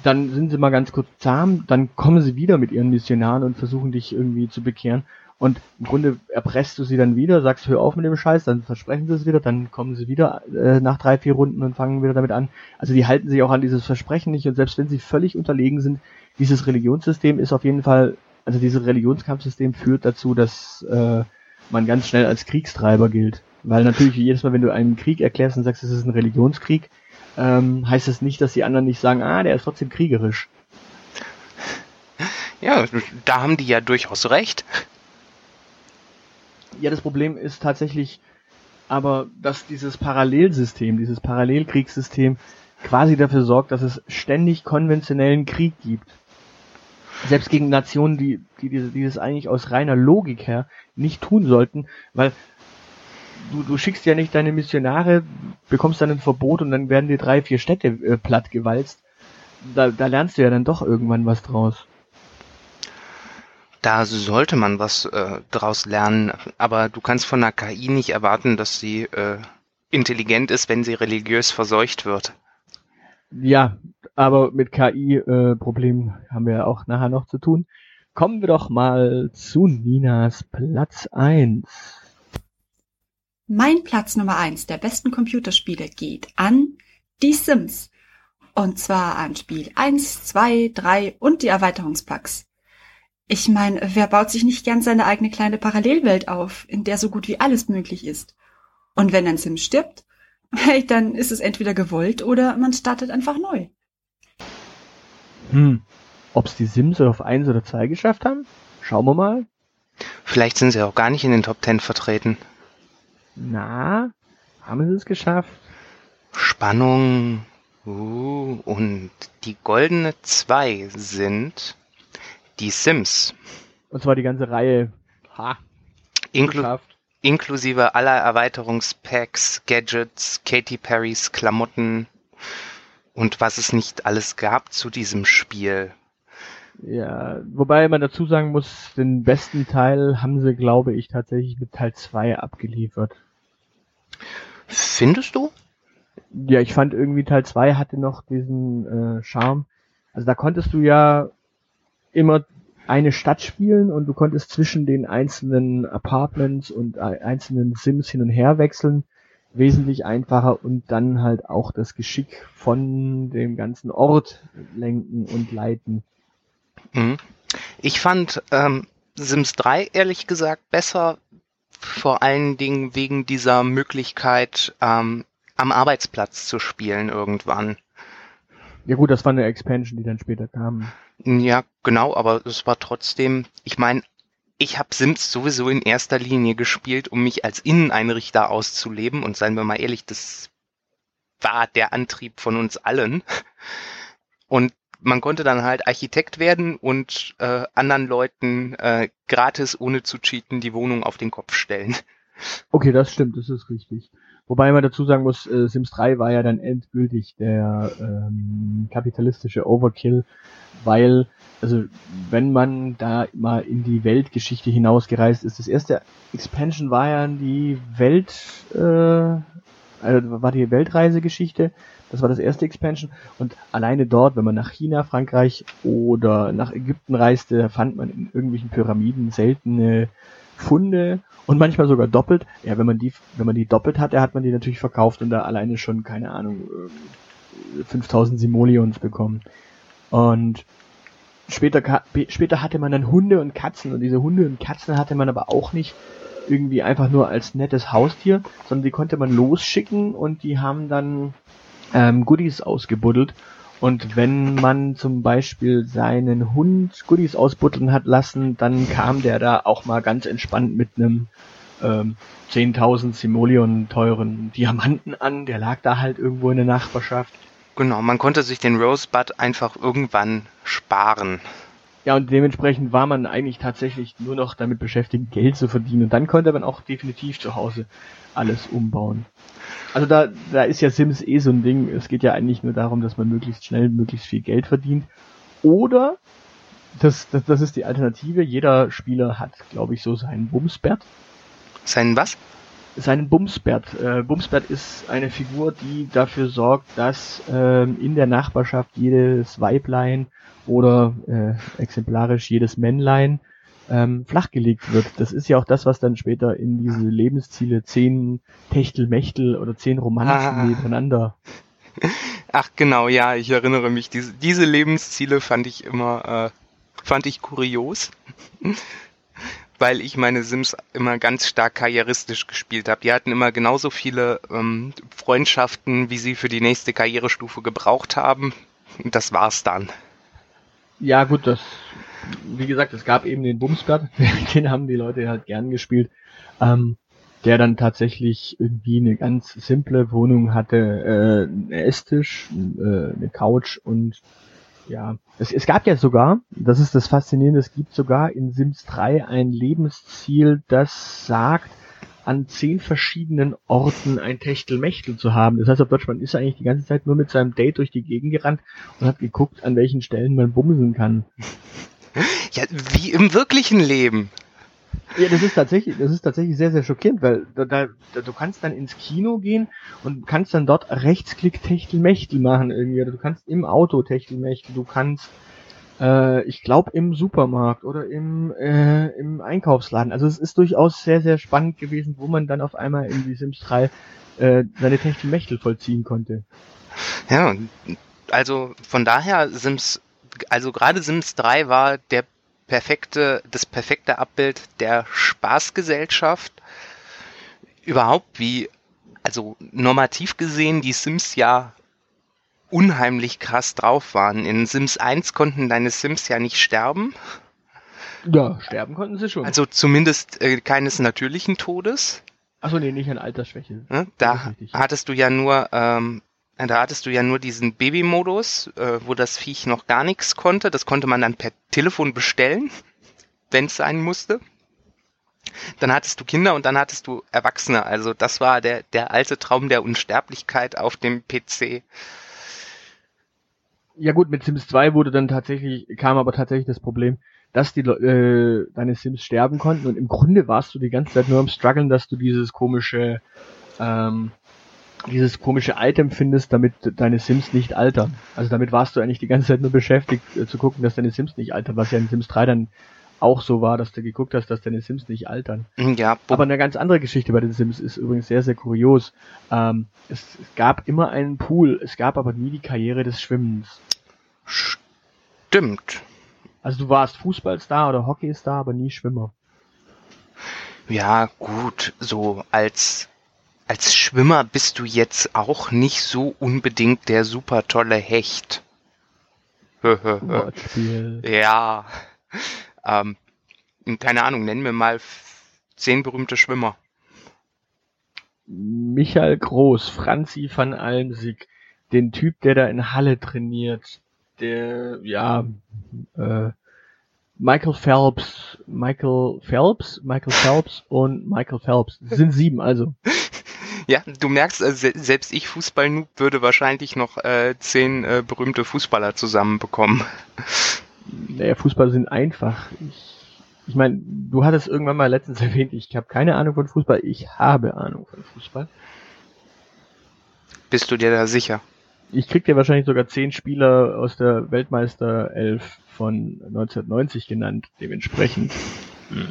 dann sind sie mal ganz kurz zahm, dann kommen sie wieder mit ihren Missionaren und versuchen dich irgendwie zu bekehren. Und im Grunde erpresst du sie dann wieder, sagst, hör auf mit dem Scheiß, dann versprechen sie es wieder, dann kommen sie wieder äh, nach drei, vier Runden und fangen wieder damit an. Also die halten sich auch an dieses Versprechen nicht und selbst wenn sie völlig unterlegen sind, dieses Religionssystem ist auf jeden Fall, also dieses Religionskampfsystem führt dazu, dass äh, man ganz schnell als Kriegstreiber gilt. Weil natürlich jedes Mal, wenn du einen Krieg erklärst und sagst, es ist ein Religionskrieg, ähm, heißt das nicht, dass die anderen nicht sagen, ah, der ist trotzdem kriegerisch. Ja, da haben die ja durchaus recht. Ja, das Problem ist tatsächlich aber, dass dieses Parallelsystem, dieses Parallelkriegssystem quasi dafür sorgt, dass es ständig konventionellen Krieg gibt. Selbst gegen Nationen, die, die, die das eigentlich aus reiner Logik her nicht tun sollten, weil du, du schickst ja nicht deine Missionare, bekommst dann ein Verbot und dann werden dir drei, vier Städte äh, plattgewalzt. Da, da lernst du ja dann doch irgendwann was draus. Da sollte man was äh, draus lernen, aber du kannst von einer KI nicht erwarten, dass sie äh, intelligent ist, wenn sie religiös verseucht wird. Ja, aber mit KI-Problemen äh, haben wir auch nachher noch zu tun. Kommen wir doch mal zu Ninas Platz 1. Mein Platz Nummer 1 der besten Computerspiele geht an Die Sims. Und zwar an Spiel 1, 2, 3 und die Erweiterungspacks. Ich meine, wer baut sich nicht gern seine eigene kleine Parallelwelt auf, in der so gut wie alles möglich ist? Und wenn ein Sim stirbt, hey, dann ist es entweder gewollt oder man startet einfach neu. Hm. Ob's die Sims auf 1 oder 2 geschafft haben? Schauen wir mal. Vielleicht sind sie auch gar nicht in den Top 10 vertreten. Na, haben sie es geschafft? Spannung. Uh, und die goldene 2 sind die Sims. Und zwar die ganze Reihe. Ha. Inklu inklusive aller Erweiterungspacks, Gadgets, Katy Perrys Klamotten und was es nicht alles gab zu diesem Spiel. Ja, wobei man dazu sagen muss, den besten Teil haben sie, glaube ich, tatsächlich mit Teil 2 abgeliefert. Findest du? Ja, ich fand irgendwie Teil 2 hatte noch diesen äh, Charme. Also da konntest du ja immer eine Stadt spielen und du konntest zwischen den einzelnen Apartments und einzelnen Sims hin und her wechseln. Wesentlich einfacher und dann halt auch das Geschick von dem ganzen Ort lenken und leiten. Mhm. Ich fand ähm, Sims 3 ehrlich gesagt besser, vor allen Dingen wegen dieser Möglichkeit, ähm, am Arbeitsplatz zu spielen irgendwann. Ja gut, das war eine Expansion, die dann später kam. Ja, genau, aber es war trotzdem, ich meine, ich habe Sims sowieso in erster Linie gespielt, um mich als Inneneinrichter auszuleben und seien wir mal ehrlich, das war der Antrieb von uns allen. Und man konnte dann halt Architekt werden und äh, anderen Leuten äh, gratis, ohne zu cheaten, die Wohnung auf den Kopf stellen. Okay, das stimmt, das ist richtig. Wobei man dazu sagen muss, äh, Sims 3 war ja dann endgültig der ähm, kapitalistische Overkill, weil, also wenn man da mal in die Weltgeschichte hinausgereist ist, das erste Expansion war ja die Welt, äh, also war die Weltreisegeschichte, das war das erste Expansion. Und alleine dort, wenn man nach China, Frankreich oder nach Ägypten reiste, fand man in irgendwelchen Pyramiden seltene Funde und manchmal sogar doppelt. Ja, wenn man die, wenn man die doppelt hatte, hat man die natürlich verkauft und da alleine schon, keine Ahnung, 5000 Simoleons bekommen. Und später, später hatte man dann Hunde und Katzen und diese Hunde und Katzen hatte man aber auch nicht irgendwie einfach nur als nettes Haustier, sondern die konnte man losschicken und die haben dann ähm, Goodies ausgebuddelt. Und wenn man zum Beispiel seinen Hund Goodies ausbuddeln hat lassen, dann kam der da auch mal ganz entspannt mit einem ähm, 10.000 Simoleon teuren Diamanten an. Der lag da halt irgendwo in der Nachbarschaft. Genau, man konnte sich den Rosebud einfach irgendwann sparen. Ja, und dementsprechend war man eigentlich tatsächlich nur noch damit beschäftigt, Geld zu verdienen. Und dann konnte man auch definitiv zu Hause alles umbauen. Also da, da ist ja Sims eh so ein Ding. Es geht ja eigentlich nur darum, dass man möglichst schnell möglichst viel Geld verdient. Oder, das, das, das ist die Alternative, jeder Spieler hat, glaube ich, so seinen Bumsbert. Seinen was? Seinen Bumsbert. Äh, Bumsbert ist eine Figur, die dafür sorgt, dass ähm, in der Nachbarschaft jedes Weiblein oder äh, exemplarisch jedes Männlein ähm, flachgelegt wird. Das ist ja auch das, was dann später in diese Lebensziele zehn Techtelmechtel oder zehn Romanzen ah. nebeneinander. Ach genau, ja, ich erinnere mich. Diese, diese Lebensziele fand ich immer, äh, fand ich kurios, weil ich meine Sims immer ganz stark karrieristisch gespielt habe. Die hatten immer genauso viele ähm, Freundschaften, wie sie für die nächste Karrierestufe gebraucht haben. Das war's dann. Ja, gut, das wie gesagt, es gab eben den Bumsblatt, den haben die Leute halt gern gespielt, ähm, der dann tatsächlich irgendwie eine ganz simple Wohnung hatte, äh, einen Esstisch, äh, eine Couch und ja, es, es gab ja sogar, das ist das Faszinierende, es gibt sogar in Sims 3 ein Lebensziel, das sagt, an zehn verschiedenen Orten ein Techtelmechtel zu haben. Das heißt auf Deutsch, man ist eigentlich die ganze Zeit nur mit seinem Date durch die Gegend gerannt und hat geguckt, an welchen Stellen man bumsen kann. Ja, wie im wirklichen Leben. Ja, das ist tatsächlich, das ist tatsächlich sehr, sehr schockierend, weil da, da, du kannst dann ins Kino gehen und kannst dann dort Rechtsklick Techtelmechtel machen irgendwie. Du kannst im Auto Techtelmechtel, du kannst, äh, ich glaube, im Supermarkt oder im, äh, im Einkaufsladen. Also es ist durchaus sehr, sehr spannend gewesen, wo man dann auf einmal in die Sims 3 äh, seine Techtelmechtel vollziehen konnte. Ja, also von daher Sims also gerade Sims 3 war der perfekte, das perfekte Abbild der Spaßgesellschaft. Überhaupt wie, also normativ gesehen, die Sims ja unheimlich krass drauf waren. In Sims 1 konnten deine Sims ja nicht sterben. Ja, sterben konnten sie schon. Also zumindest äh, keines natürlichen Todes. Achso, nee, nicht an Altersschwäche. Da hattest du ja nur ähm, da hattest du ja nur diesen Baby-Modus, äh, wo das Viech noch gar nichts konnte. Das konnte man dann per Telefon bestellen, wenn es sein musste. Dann hattest du Kinder und dann hattest du Erwachsene. Also das war der, der alte Traum der Unsterblichkeit auf dem PC. Ja gut, mit Sims 2 wurde dann tatsächlich, kam aber tatsächlich das Problem, dass die äh, deine Sims sterben konnten und im Grunde warst du die ganze Zeit nur am struggeln, dass du dieses komische ähm, dieses komische Item findest, damit deine Sims nicht altern. Also damit warst du eigentlich die ganze Zeit nur beschäftigt äh, zu gucken, dass deine Sims nicht altern, was ja in Sims 3 dann auch so war, dass du geguckt hast, dass deine Sims nicht altern. Mhm, ja. Aber eine ganz andere Geschichte bei den Sims ist übrigens sehr, sehr kurios. Ähm, es, es gab immer einen Pool, es gab aber nie die Karriere des Schwimmens. Stimmt. Also du warst Fußballstar oder Hockeystar, aber nie Schwimmer. Ja, gut, so als als Schwimmer bist du jetzt auch nicht so unbedingt der super tolle Hecht. ja. Ähm, keine Ahnung, nennen wir mal zehn berühmte Schwimmer. Michael Groß, Franzi van Almsig, den Typ, der da in Halle trainiert, der, ja, äh, Michael Phelps, Michael Phelps, Michael Phelps und Michael Phelps. Das sind sieben, also. Ja, du merkst, äh, se selbst ich Fußballnoob würde wahrscheinlich noch äh, zehn äh, berühmte Fußballer zusammenbekommen. Naja, Fußball sind einfach. Ich, ich meine, du hattest irgendwann mal letztens erwähnt, ich habe keine Ahnung von Fußball, ich habe Ahnung von Fußball. Bist du dir da sicher? Ich krieg dir wahrscheinlich sogar zehn Spieler aus der Weltmeister 11 von 1990 genannt, dementsprechend. Hm.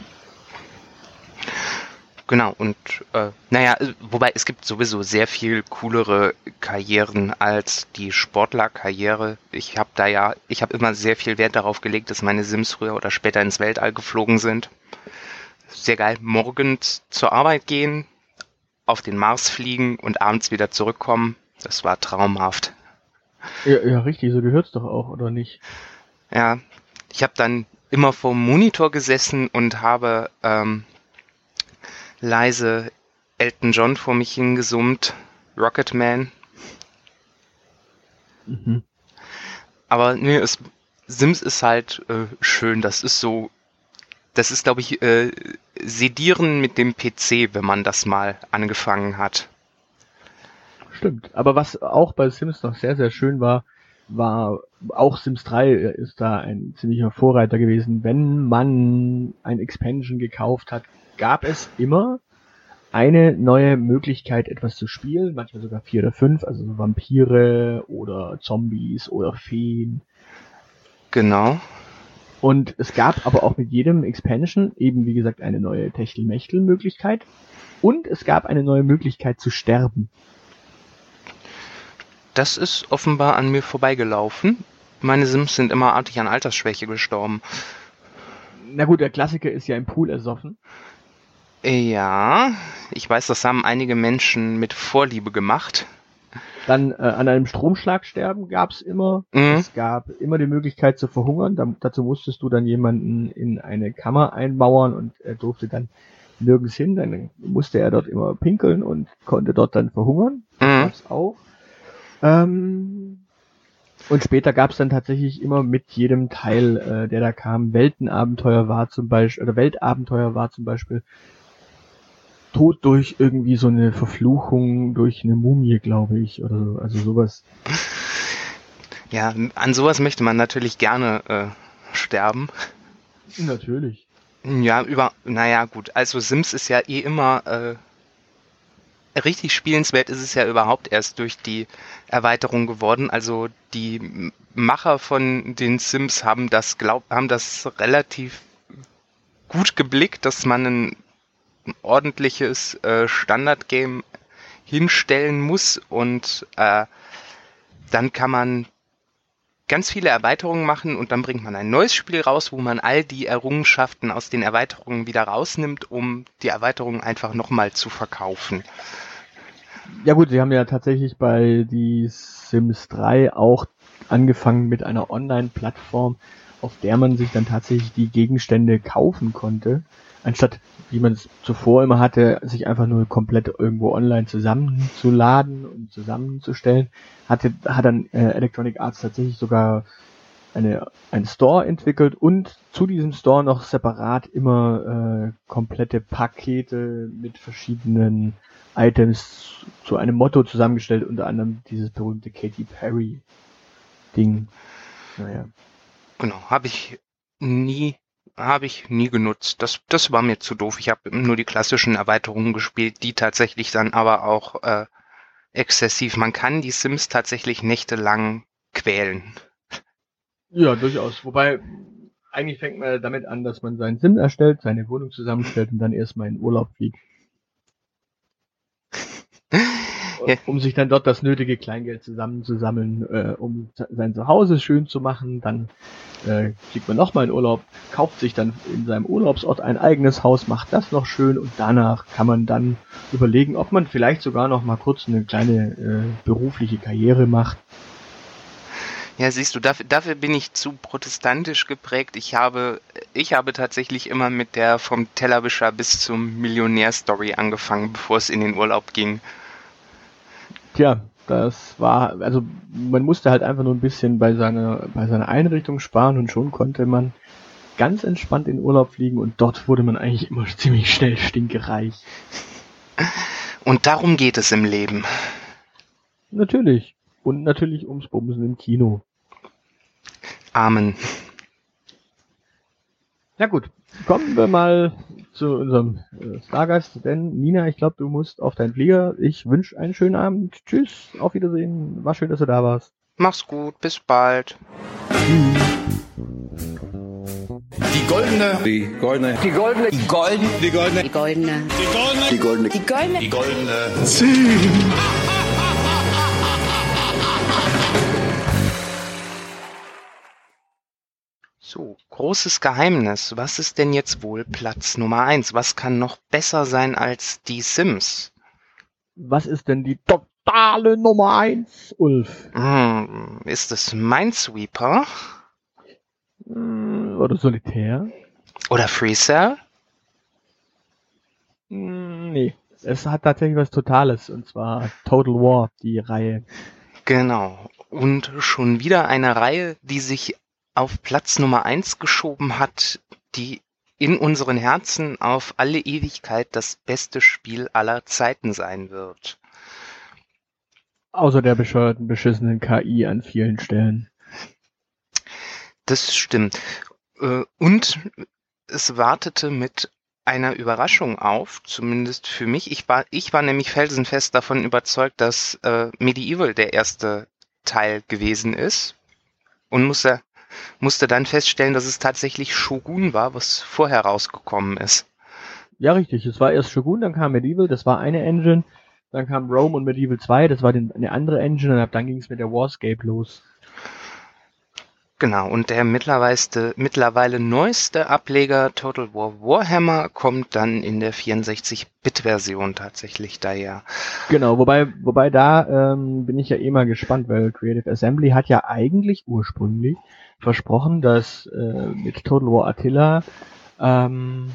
Genau, und äh, naja, wobei es gibt sowieso sehr viel coolere Karrieren als die Sportlerkarriere. Ich habe da ja, ich habe immer sehr viel Wert darauf gelegt, dass meine Sims früher oder später ins Weltall geflogen sind. Sehr geil, morgens zur Arbeit gehen, auf den Mars fliegen und abends wieder zurückkommen. Das war traumhaft. Ja, ja richtig, so gehört's doch auch, oder nicht? Ja, ich habe dann immer vor dem Monitor gesessen und habe ähm, leise Elton John vor mich hingesummt, Rocketman. Mhm. Aber nee, es, Sims ist halt äh, schön. Das ist so, das ist glaube ich äh, Sedieren mit dem PC, wenn man das mal angefangen hat. Stimmt. Aber was auch bei Sims noch sehr, sehr schön war, war auch Sims 3 ist da ein ziemlicher Vorreiter gewesen. Wenn man ein Expansion gekauft hat, gab es immer eine neue Möglichkeit, etwas zu spielen, manchmal sogar vier oder fünf, also so Vampire oder Zombies oder Feen. Genau. Und es gab aber auch mit jedem Expansion eben, wie gesagt, eine neue Techtelmechtel-Möglichkeit. Und es gab eine neue Möglichkeit zu sterben. Das ist offenbar an mir vorbeigelaufen. Meine Sims sind immer artig an Altersschwäche gestorben. Na gut, der Klassiker ist ja im Pool ersoffen. Ja, ich weiß, das haben einige Menschen mit Vorliebe gemacht. Dann äh, an einem Stromschlag sterben gab's immer. Mhm. Es gab immer die Möglichkeit zu verhungern. Da, dazu musstest du dann jemanden in eine Kammer einmauern und er durfte dann nirgends hin. Dann musste er dort immer pinkeln und konnte dort dann verhungern. Das Mhm. gab's auch. Ähm, und später gab's dann tatsächlich immer mit jedem Teil, äh, der da kam, Weltenabenteuer war zum Beispiel, oder Weltabenteuer war zum Beispiel Tod durch irgendwie so eine Verfluchung durch eine Mumie, glaube ich, oder so. Also sowas. Ja, an sowas möchte man natürlich gerne äh, sterben. Natürlich. Ja, über, naja, gut. Also Sims ist ja eh immer, äh, richtig spielenswert ist es ja überhaupt erst durch die Erweiterung geworden. Also die Macher von den Sims haben das glaub, haben das relativ gut geblickt, dass man ein ordentliches äh, Standardgame hinstellen muss und äh, dann kann man ganz viele Erweiterungen machen und dann bringt man ein neues Spiel raus, wo man all die Errungenschaften aus den Erweiterungen wieder rausnimmt, um die Erweiterungen einfach nochmal zu verkaufen. Ja gut, sie haben ja tatsächlich bei die Sims 3 auch angefangen mit einer Online-Plattform, auf der man sich dann tatsächlich die Gegenstände kaufen konnte, anstatt wie man es zuvor immer hatte, sich einfach nur komplett irgendwo online zusammenzuladen und zusammenzustellen, hatte, hat dann äh, Electronic Arts tatsächlich sogar eine, einen Store entwickelt und zu diesem Store noch separat immer äh, komplette Pakete mit verschiedenen Items zu einem Motto zusammengestellt, unter anderem dieses berühmte Katy Perry Ding. Naja. Genau, habe ich nie habe ich nie genutzt. Das das war mir zu doof. Ich habe nur die klassischen Erweiterungen gespielt, die tatsächlich dann aber auch äh, exzessiv. Man kann die Sims tatsächlich nächtelang quälen. Ja, durchaus. Wobei, eigentlich fängt man damit an, dass man seinen Sim erstellt, seine Wohnung zusammenstellt und dann erstmal in Urlaub fliegt. Ja. Um sich dann dort das nötige Kleingeld zusammenzusammeln, äh, um sein Zuhause schön zu machen. Dann äh, fliegt man nochmal in Urlaub, kauft sich dann in seinem Urlaubsort ein eigenes Haus, macht das noch schön und danach kann man dann überlegen, ob man vielleicht sogar noch mal kurz eine kleine äh, berufliche Karriere macht. Ja, siehst du, dafür, dafür bin ich zu protestantisch geprägt. Ich habe, ich habe tatsächlich immer mit der vom Tellerwischer bis zum Millionär-Story angefangen, bevor es in den Urlaub ging. Tja, das war, also man musste halt einfach nur ein bisschen bei seiner, bei seiner Einrichtung sparen und schon konnte man ganz entspannt in Urlaub fliegen und dort wurde man eigentlich immer ziemlich schnell stinkereich. Und darum geht es im Leben. Natürlich. Und natürlich ums Bumsen im Kino. Amen. Ja gut, kommen wir mal zu unserem äh, Stargast, denn Nina, ich glaube, du musst auf deinen Flieger. Ich wünsche einen schönen Abend. Tschüss, auf Wiedersehen. War schön, dass du da warst. Mach's gut, bis bald. Die goldene. Die goldene. Die goldene. Die goldene. Die goldene. Die goldene. Die goldene. Die goldene. Die goldene. Zehn. So, großes Geheimnis. Was ist denn jetzt wohl Platz Nummer eins? Was kann noch besser sein als die Sims? Was ist denn die totale Nummer eins, Ulf? Hm, ist es Minesweeper Hm, Oder Solitär? oder FreeCell? Hm, Nee. Es hat tatsächlich was Totales, und zwar Total War, die Reihe. Genau. Und schon wieder eine Reihe, die sich auf Platz Nummer eins geschoben hat, die in unseren Herzen auf alle Ewigkeit das beste Spiel aller Zeiten sein wird. Außer der bescheuerten, beschissenen KI an vielen Stellen. Das stimmt. Äh, Und es wartete mit einer Überraschung auf, zumindest für mich. Ich war, ich war nämlich felsenfest davon überzeugt, dass äh, Medieval der erste Teil gewesen ist und musste, musste dann feststellen, dass es tatsächlich Shogun war, was vorher rausgekommen ist. Ja, richtig. Es war erst Shogun, dann kam Medieval, das war eine Engine. Dann kam Rome und Medieval 2, das war den, eine andere Engine. Und ab dann ging es mit der Warscape los. Genau, und der mittlerweile, mittlerweile neueste Ableger Total War Warhammer kommt dann in der 64-Bit-Version tatsächlich daher. Genau, wobei, wobei da ähm, bin ich ja eh mal gespannt, weil Creative Assembly hat ja eigentlich ursprünglich versprochen, dass äh, mit Total War Attila ähm,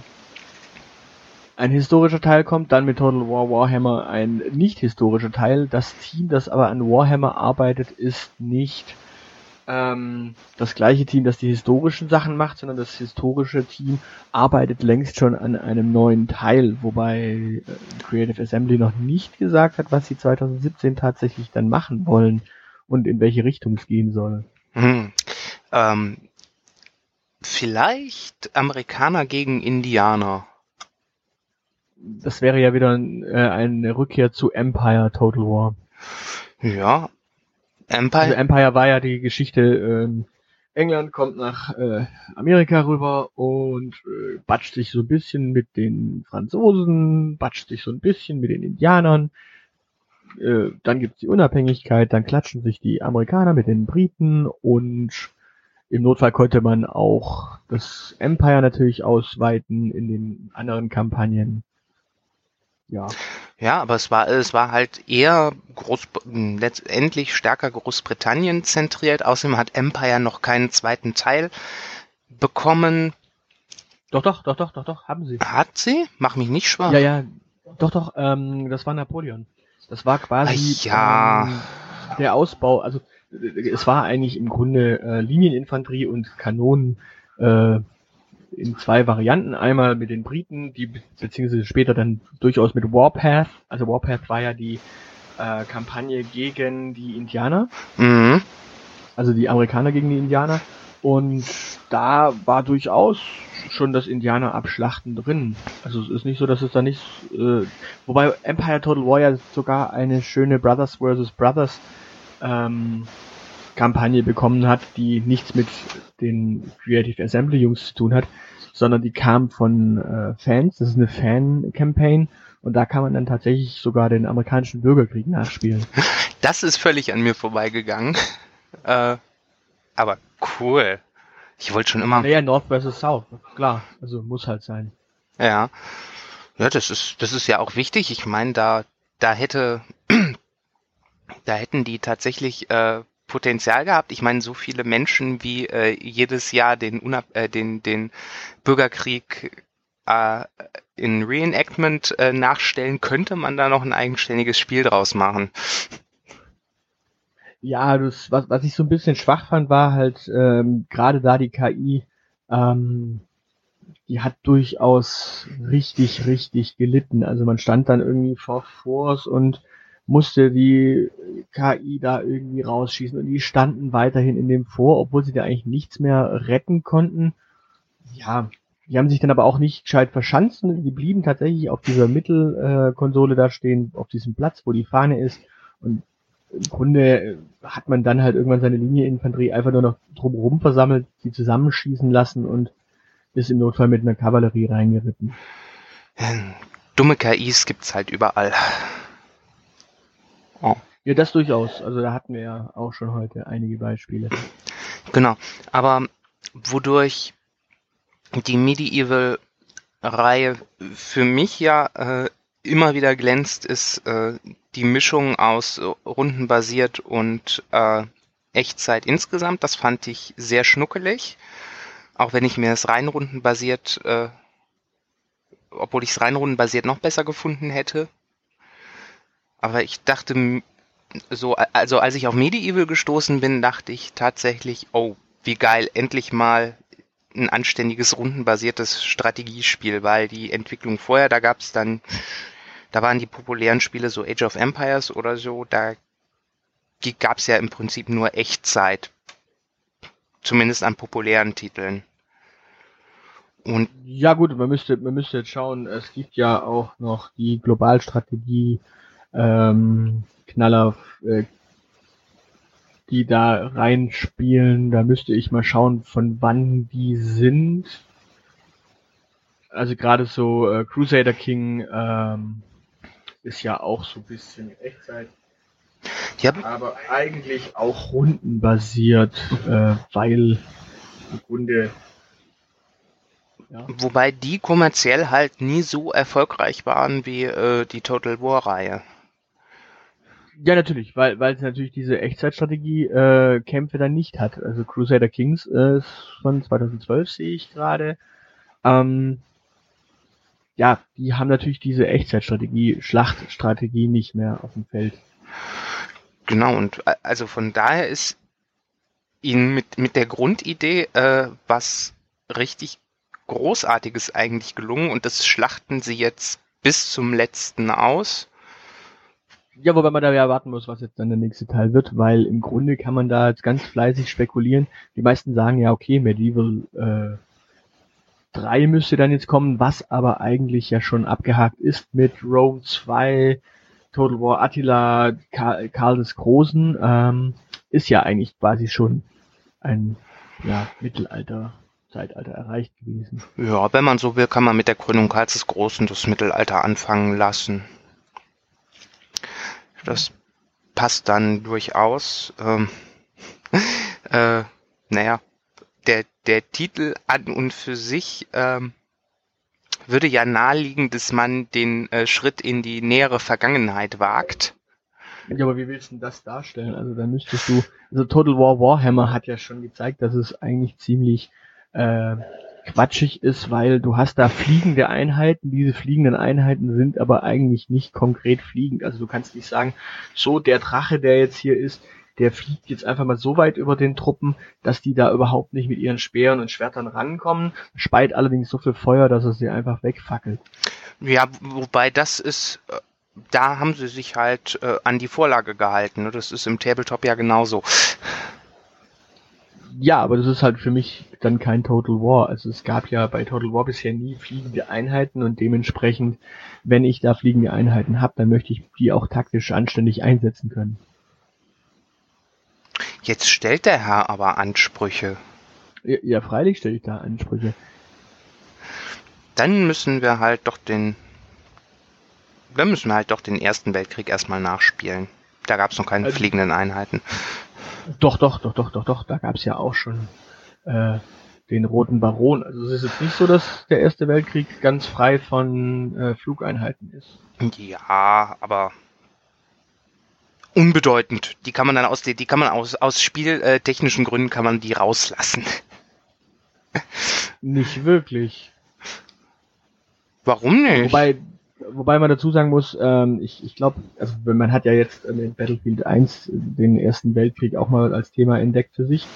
ein historischer Teil kommt, dann mit Total War Warhammer ein nicht historischer Teil. Das Team, das aber an Warhammer arbeitet, ist nicht ähm, das gleiche Team, das die historischen Sachen macht, sondern das historische Team arbeitet längst schon an einem neuen Teil, wobei äh, Creative Assembly noch nicht gesagt hat, was sie 2017 tatsächlich dann machen wollen und in welche Richtung es gehen soll. Hm. Ähm, vielleicht Amerikaner gegen Indianer. Das wäre ja wieder äh, eine Rückkehr zu Empire Total War. Ja. Empire. Also Empire war ja die Geschichte, ähm, England kommt nach äh, Amerika rüber und äh, batscht sich so ein bisschen mit den Franzosen, batscht sich so ein bisschen mit den Indianern. Äh, dann gibt's die Unabhängigkeit, dann klatschen sich die Amerikaner mit den Briten und im Notfall konnte man auch das Empire natürlich ausweiten in den anderen Kampagnen. Ja. Ja, aber es war, es war halt eher Groß, letztendlich stärker Großbritannien zentriert. Außerdem hat Empire noch keinen zweiten Teil bekommen. Doch, doch, doch, doch, doch, doch, haben sie. Hat sie? Mach mich nicht schwach. Ja, ja, doch, doch, ähm, das war Napoleon. Das war quasi Ach ja. ähm, der Ausbau, also äh, es war eigentlich im Grunde äh, Linieninfanterie und Kanonen äh, in zwei Varianten. Einmal mit den Briten, die be- beziehungsweise später dann durchaus mit Warpath. Also Warpath war ja die äh, Kampagne gegen die Indianer, Mhm. also die Amerikaner gegen die Indianer. Und da war durchaus schon das Indianer-Abschlachten drin. Also es ist nicht so, dass es da nicht, äh, wobei Empire Total War ja sogar eine schöne Brothers vs. Brothers ähm, Kampagne bekommen hat, die nichts mit den Creative Assembly Jungs zu tun hat, sondern die kam von äh, Fans. Das ist eine Fan-Campaign und da kann man dann tatsächlich sogar den amerikanischen Bürgerkrieg nachspielen. Das ist völlig an mir vorbeigegangen. Äh, aber cool. Ich wollte schon immer. Naja, North vs. South, klar, also muss halt sein. Ja. Ja, das ist, das ist ja auch wichtig. Ich meine, da, da hätte, da hätten die tatsächlich äh, Potenzial gehabt. Ich meine, so viele Menschen wie äh, jedes Jahr den, Unab äh, den, den Bürgerkrieg äh, in Reenactment äh, nachstellen, könnte man da noch ein eigenständiges Spiel draus machen. Ja, das, was, was ich so ein bisschen schwach fand, war halt ähm, gerade da die KI ähm, die hat durchaus richtig, richtig gelitten. Also man stand dann irgendwie vor Force und musste die KI da irgendwie rausschießen und die standen weiterhin in dem Vor, obwohl sie da eigentlich nichts mehr retten konnten. Ja, die haben sich dann aber auch nicht gescheit verschanzt, die blieben tatsächlich auf dieser Mittelkonsole da stehen, auf diesem Platz, wo die Fahne ist. Und im Grunde äh, hat man dann halt irgendwann seine Linie-Infanterie einfach nur noch drumherum versammelt, sie zusammenschießen lassen und ist im Notfall mit einer Kavallerie reingeritten. Dumme KIs gibt's halt überall. Oh. Ja, das durchaus. Also da hatten wir ja auch schon heute einige Beispiele. Genau. Aber wodurch die Medieval-Reihe für mich ja äh, immer wieder glänzt, ist äh, die Mischung aus rundenbasiert und äh, Echtzeit insgesamt. Das fand ich sehr schnuckelig. Auch wenn ich mir das rein rundenbasiert, äh, obwohl ich es rein rundenbasiert noch besser gefunden hätte. Aber ich dachte, so, also als ich auf Medieval gestoßen bin, dachte ich tatsächlich, oh, wie geil, endlich mal ein anständiges rundenbasiertes Strategiespiel, weil die Entwicklung vorher, da gab es dann, da waren die populären Spiele so Age of Empires oder so, da gab es ja im Prinzip nur Echtzeit. Zumindest an populären Titeln. Und ja gut, man müsste, man müsste jetzt schauen, es gibt ja auch noch die Globalstrategie ähm, Knaller, äh, die da reinspielen. Da müsste ich mal schauen, von wann die sind. Also gerade so äh, Crusader King ähm, ist ja auch so ein bisschen Echtzeit. Ja. Aber eigentlich auch rundenbasiert, äh, weil im Grunde ja. Wobei die kommerziell halt nie so erfolgreich waren wie äh, die Total War Reihe. Ja, natürlich, weil weil es natürlich diese Echtzeitstrategie äh, Kämpfe dann nicht hat. Also Crusader Kings äh, von 2012 sehe ich gerade. Ähm, ja, die haben natürlich diese Echtzeitstrategie, Schlachtstrategie nicht mehr auf dem Feld. Genau, und äh, also von daher ist ihnen mit, mit der Grundidee äh, was richtig Großartiges eigentlich gelungen und das schlachten sie jetzt bis zum letzten aus. Ja, wobei man da ja warten muss, was jetzt dann der nächste Teil wird, weil im Grunde kann man da jetzt ganz fleißig spekulieren. Die meisten sagen ja, okay, Medieval äh, 3 müsste dann jetzt kommen, was aber eigentlich ja schon abgehakt ist mit Rome 2, Total War Attila, Karl, Karl des Großen, ähm, ist ja eigentlich quasi schon ein ja, Mittelalter. Zeitalter erreicht gewesen. Ja, wenn man so will, kann man mit der Gründung Karls des Großen das Mittelalter anfangen lassen. Das passt dann durchaus. Ähm, äh, naja, der, der Titel an und für sich ähm, würde ja naheliegen, dass man den äh, Schritt in die nähere Vergangenheit wagt. Ja, aber wie willst du das darstellen? Also da müsstest du, also Total War Warhammer hat ja schon gezeigt, dass es eigentlich ziemlich äh, quatschig ist, weil du hast da fliegende Einheiten, diese fliegenden Einheiten sind aber eigentlich nicht konkret fliegend. Also du kannst nicht sagen, so der Drache, der jetzt hier ist, der fliegt jetzt einfach mal so weit über den Truppen, dass die da überhaupt nicht mit ihren Speeren und Schwertern rankommen, speit allerdings so viel Feuer, dass er sie einfach wegfackelt. Ja, wobei das ist, äh, da haben sie sich halt äh, an die Vorlage gehalten. Das ist im Tabletop ja genauso. Ja, aber das ist halt für mich dann kein Total War. Also es gab ja bei Total War bisher nie fliegende Einheiten und dementsprechend, wenn ich da fliegende Einheiten habe, dann möchte ich die auch taktisch anständig einsetzen können. Jetzt stellt der Herr aber Ansprüche. Ja, ja freilich stelle ich da Ansprüche. Dann müssen wir halt doch den dann müssen wir halt doch den Ersten Weltkrieg erstmal nachspielen. Da gab es noch keine also, fliegenden Einheiten. Doch, doch, doch, doch, doch, doch. Da gab es ja auch schon äh, den Roten Baron. Also es ist jetzt nicht so, dass der Erste Weltkrieg ganz frei von äh, Flugeinheiten ist. Ja, aber unbedeutend. Die kann man dann aus die kann man aus aus spieltechnischen Gründen kann man die rauslassen. nicht wirklich. Warum nicht? Wobei wobei man dazu sagen muss, ähm, ich, ich glaube, also man hat ja jetzt in Battlefield 1 den Ersten Weltkrieg auch mal als Thema entdeckt für sich.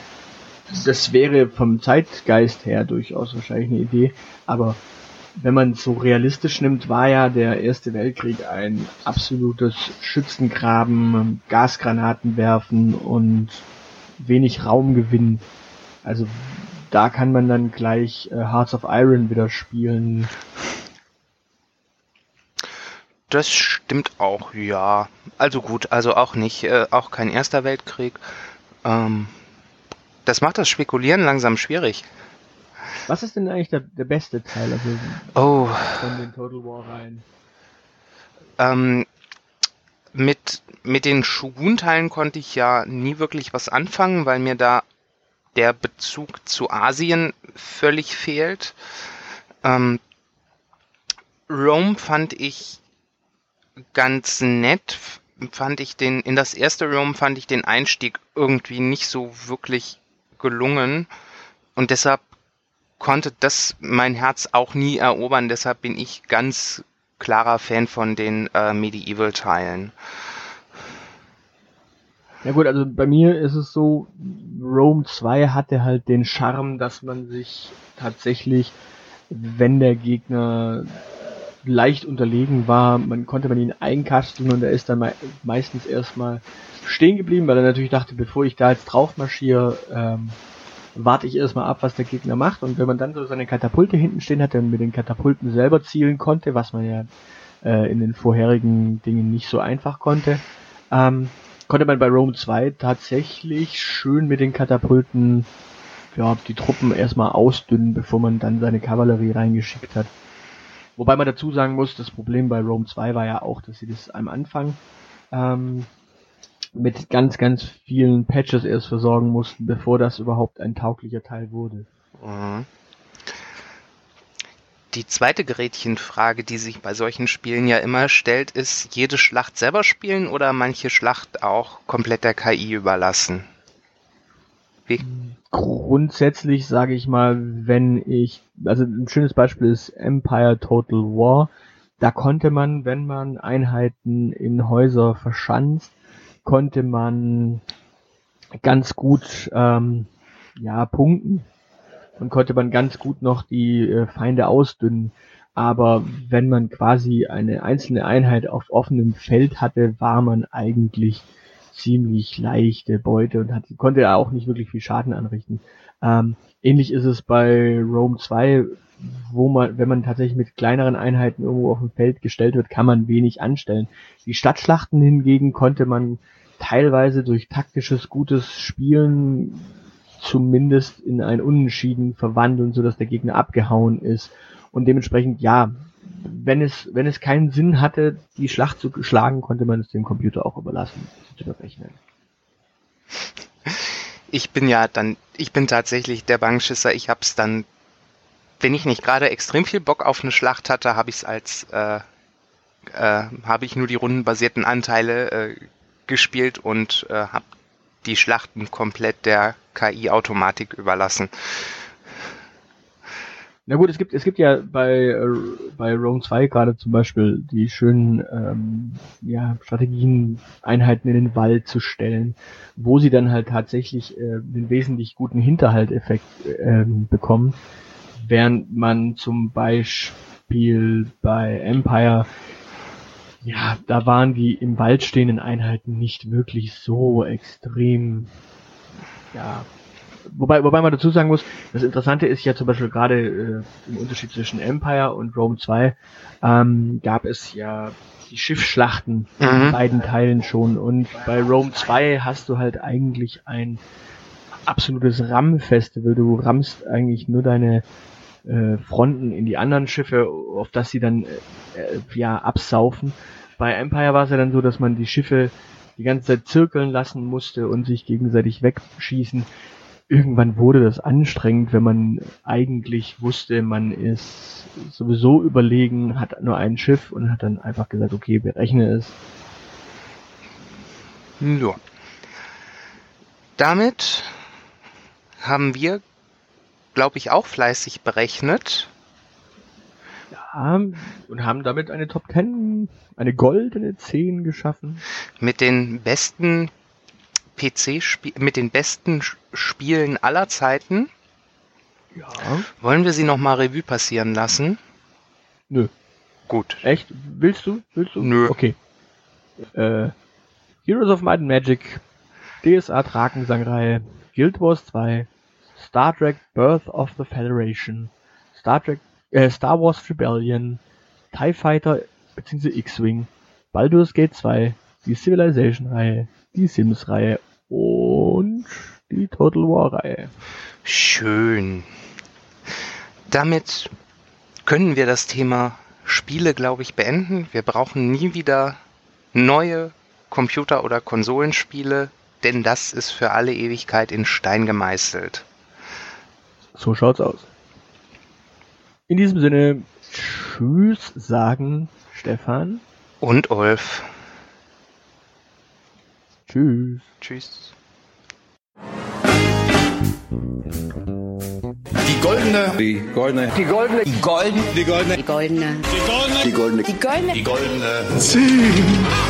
das wäre vom Zeitgeist her durchaus wahrscheinlich eine Idee, aber wenn man es so realistisch nimmt, war ja der Erste Weltkrieg ein absolutes Schützengraben, Gasgranaten werfen und wenig Raumgewinn. Also da kann man dann gleich äh, Hearts of Iron wieder spielen. Das stimmt auch, ja. Also gut, also auch nicht, äh, auch kein Erster Weltkrieg. Ähm, das macht das Spekulieren langsam schwierig. Was ist denn eigentlich der, der beste Teil also Oh, von den Total War Reihen? ähm, mit, mit den Shogun-Teilen konnte ich ja nie wirklich was anfangen, weil mir da der Bezug zu Asien völlig fehlt. Ähm, Rome fand ich ganz nett, fand ich den, in das erste Rome fand ich den Einstieg irgendwie nicht so wirklich gelungen und deshalb konnte das mein Herz auch nie erobern, deshalb bin ich ganz klarer Fan von den äh, Medieval-Teilen. Ja gut, also bei mir ist es so, Rome 2 hatte halt den Charme, dass man sich tatsächlich, wenn der Gegner leicht unterlegen war, man konnte man ihn einkasteln und er ist dann mei- meistens erstmal stehen geblieben, weil er natürlich dachte, bevor ich da jetzt drauf marschiere, ähm, warte ich erstmal ab, was der Gegner macht und wenn man dann so seine Katapulte hinten stehen hatte und mit den Katapulten selber zielen konnte, was man ja äh, in den vorherigen Dingen nicht so einfach konnte, ähm, konnte man bei Rome 2 tatsächlich schön mit den Katapulten ja, die Truppen erstmal ausdünnen, bevor man dann seine Kavallerie reingeschickt hat. Wobei man dazu sagen muss, das Problem bei Rome 2 war ja auch, dass sie das am Anfang ähm, mit ganz, ganz vielen Patches erst versorgen mussten, bevor das überhaupt ein tauglicher Teil wurde. Mhm. Die zweite Gerätchenfrage, die sich bei solchen Spielen ja immer stellt, ist, jede Schlacht selber spielen oder manche Schlacht auch komplett der KI überlassen? Grundsätzlich sage ich mal, wenn ich, also ein schönes Beispiel ist Empire Total War. Da konnte man, wenn man Einheiten in Häuser verschanzt, konnte man ganz gut ähm, ja punkten und konnte man ganz gut noch die äh, Feinde ausdünnen. Aber wenn man quasi eine einzelne Einheit auf offenem Feld hatte, war man eigentlich ziemlich leichte Beute und hat, konnte ja auch nicht wirklich viel Schaden anrichten. Ähm, ähnlich ist es bei Rome 2, wo man, wenn man tatsächlich mit kleineren Einheiten irgendwo auf dem Feld gestellt wird, kann man wenig anstellen. Die Stadtschlachten hingegen konnte man teilweise durch taktisches gutes Spielen zumindest in ein Unentschieden verwandeln, sodass der Gegner abgehauen ist. Und dementsprechend, ja, wenn es, wenn es keinen Sinn hatte, die Schlacht zu schlagen, konnte man es dem Computer auch überlassen, zu berechnen. Ich bin ja dann, ich bin tatsächlich der Bangschisser. Ich hab's dann, wenn ich nicht gerade extrem viel Bock auf eine Schlacht hatte, habe ich es als, äh, äh, habe ich nur die rundenbasierten Anteile äh, gespielt und äh, habe die Schlachten komplett der KI-Automatik überlassen. Na gut, es gibt, es gibt ja bei, äh, bei Rome 2 gerade zum Beispiel die schönen ähm, ja, Strategien, Einheiten in den Wald zu stellen, wo sie dann halt tatsächlich äh, einen wesentlich guten Hinterhalteffekt ähm, bekommen, während man zum Beispiel bei Empire ja, da waren die im Wald stehenden Einheiten nicht wirklich so extrem, ja, wobei, wobei man dazu sagen muss, das Interessante ist ja zum Beispiel gerade äh, im Unterschied zwischen Empire und Rome 2 ähm, gab es ja die Schiffsschlachten in Mhm. beiden Teilen schon und bei Rome 2 hast du halt eigentlich ein absolutes Ramm-Festival. Du rammst eigentlich nur deine äh, Fronten in die anderen Schiffe, auf das sie dann äh, ja absaufen. Bei Empire war es ja dann so, dass man die Schiffe die ganze Zeit zirkeln lassen musste und sich gegenseitig wegschießen. Irgendwann wurde das anstrengend, wenn man eigentlich wusste, man ist sowieso überlegen, hat nur ein Schiff und hat dann einfach gesagt, okay, berechne es. Ja. Damit haben wir, glaube ich, auch fleißig berechnet. Ja, und haben damit eine Top 10, eine goldene 10 geschaffen. mit den besten PC mit den besten Spielen aller Zeiten. Ja. Wollen wir sie nochmal Revue passieren lassen? Nö. Gut. Echt? Willst du? Willst du? Nö. Okay. Äh, Heroes of Might and Magic, DSA Drakensang-Reihe, Guild Wars 2, Star Trek Birth of the Federation, Star Trek, äh, Star Wars Rebellion, TIE Fighter bzw. X-Wing, Baldur's Gate 2, die Civilization-Reihe, die Sims-Reihe und die Total War-Reihe. Schön. Damit können wir das Thema Spiele, glaube ich, beenden. Wir brauchen nie wieder neue Computer- oder Konsolenspiele, denn das ist für alle Ewigkeit in Stein gemeißelt. So schaut's aus. In diesem Sinne, Tschüss sagen Stefan. Und Ulf. Tschüss. Tschüss. Die goldene. Die goldene. Die goldene. Die goldene. Die goldene. Die goldene. Die goldene. Die goldene. 10.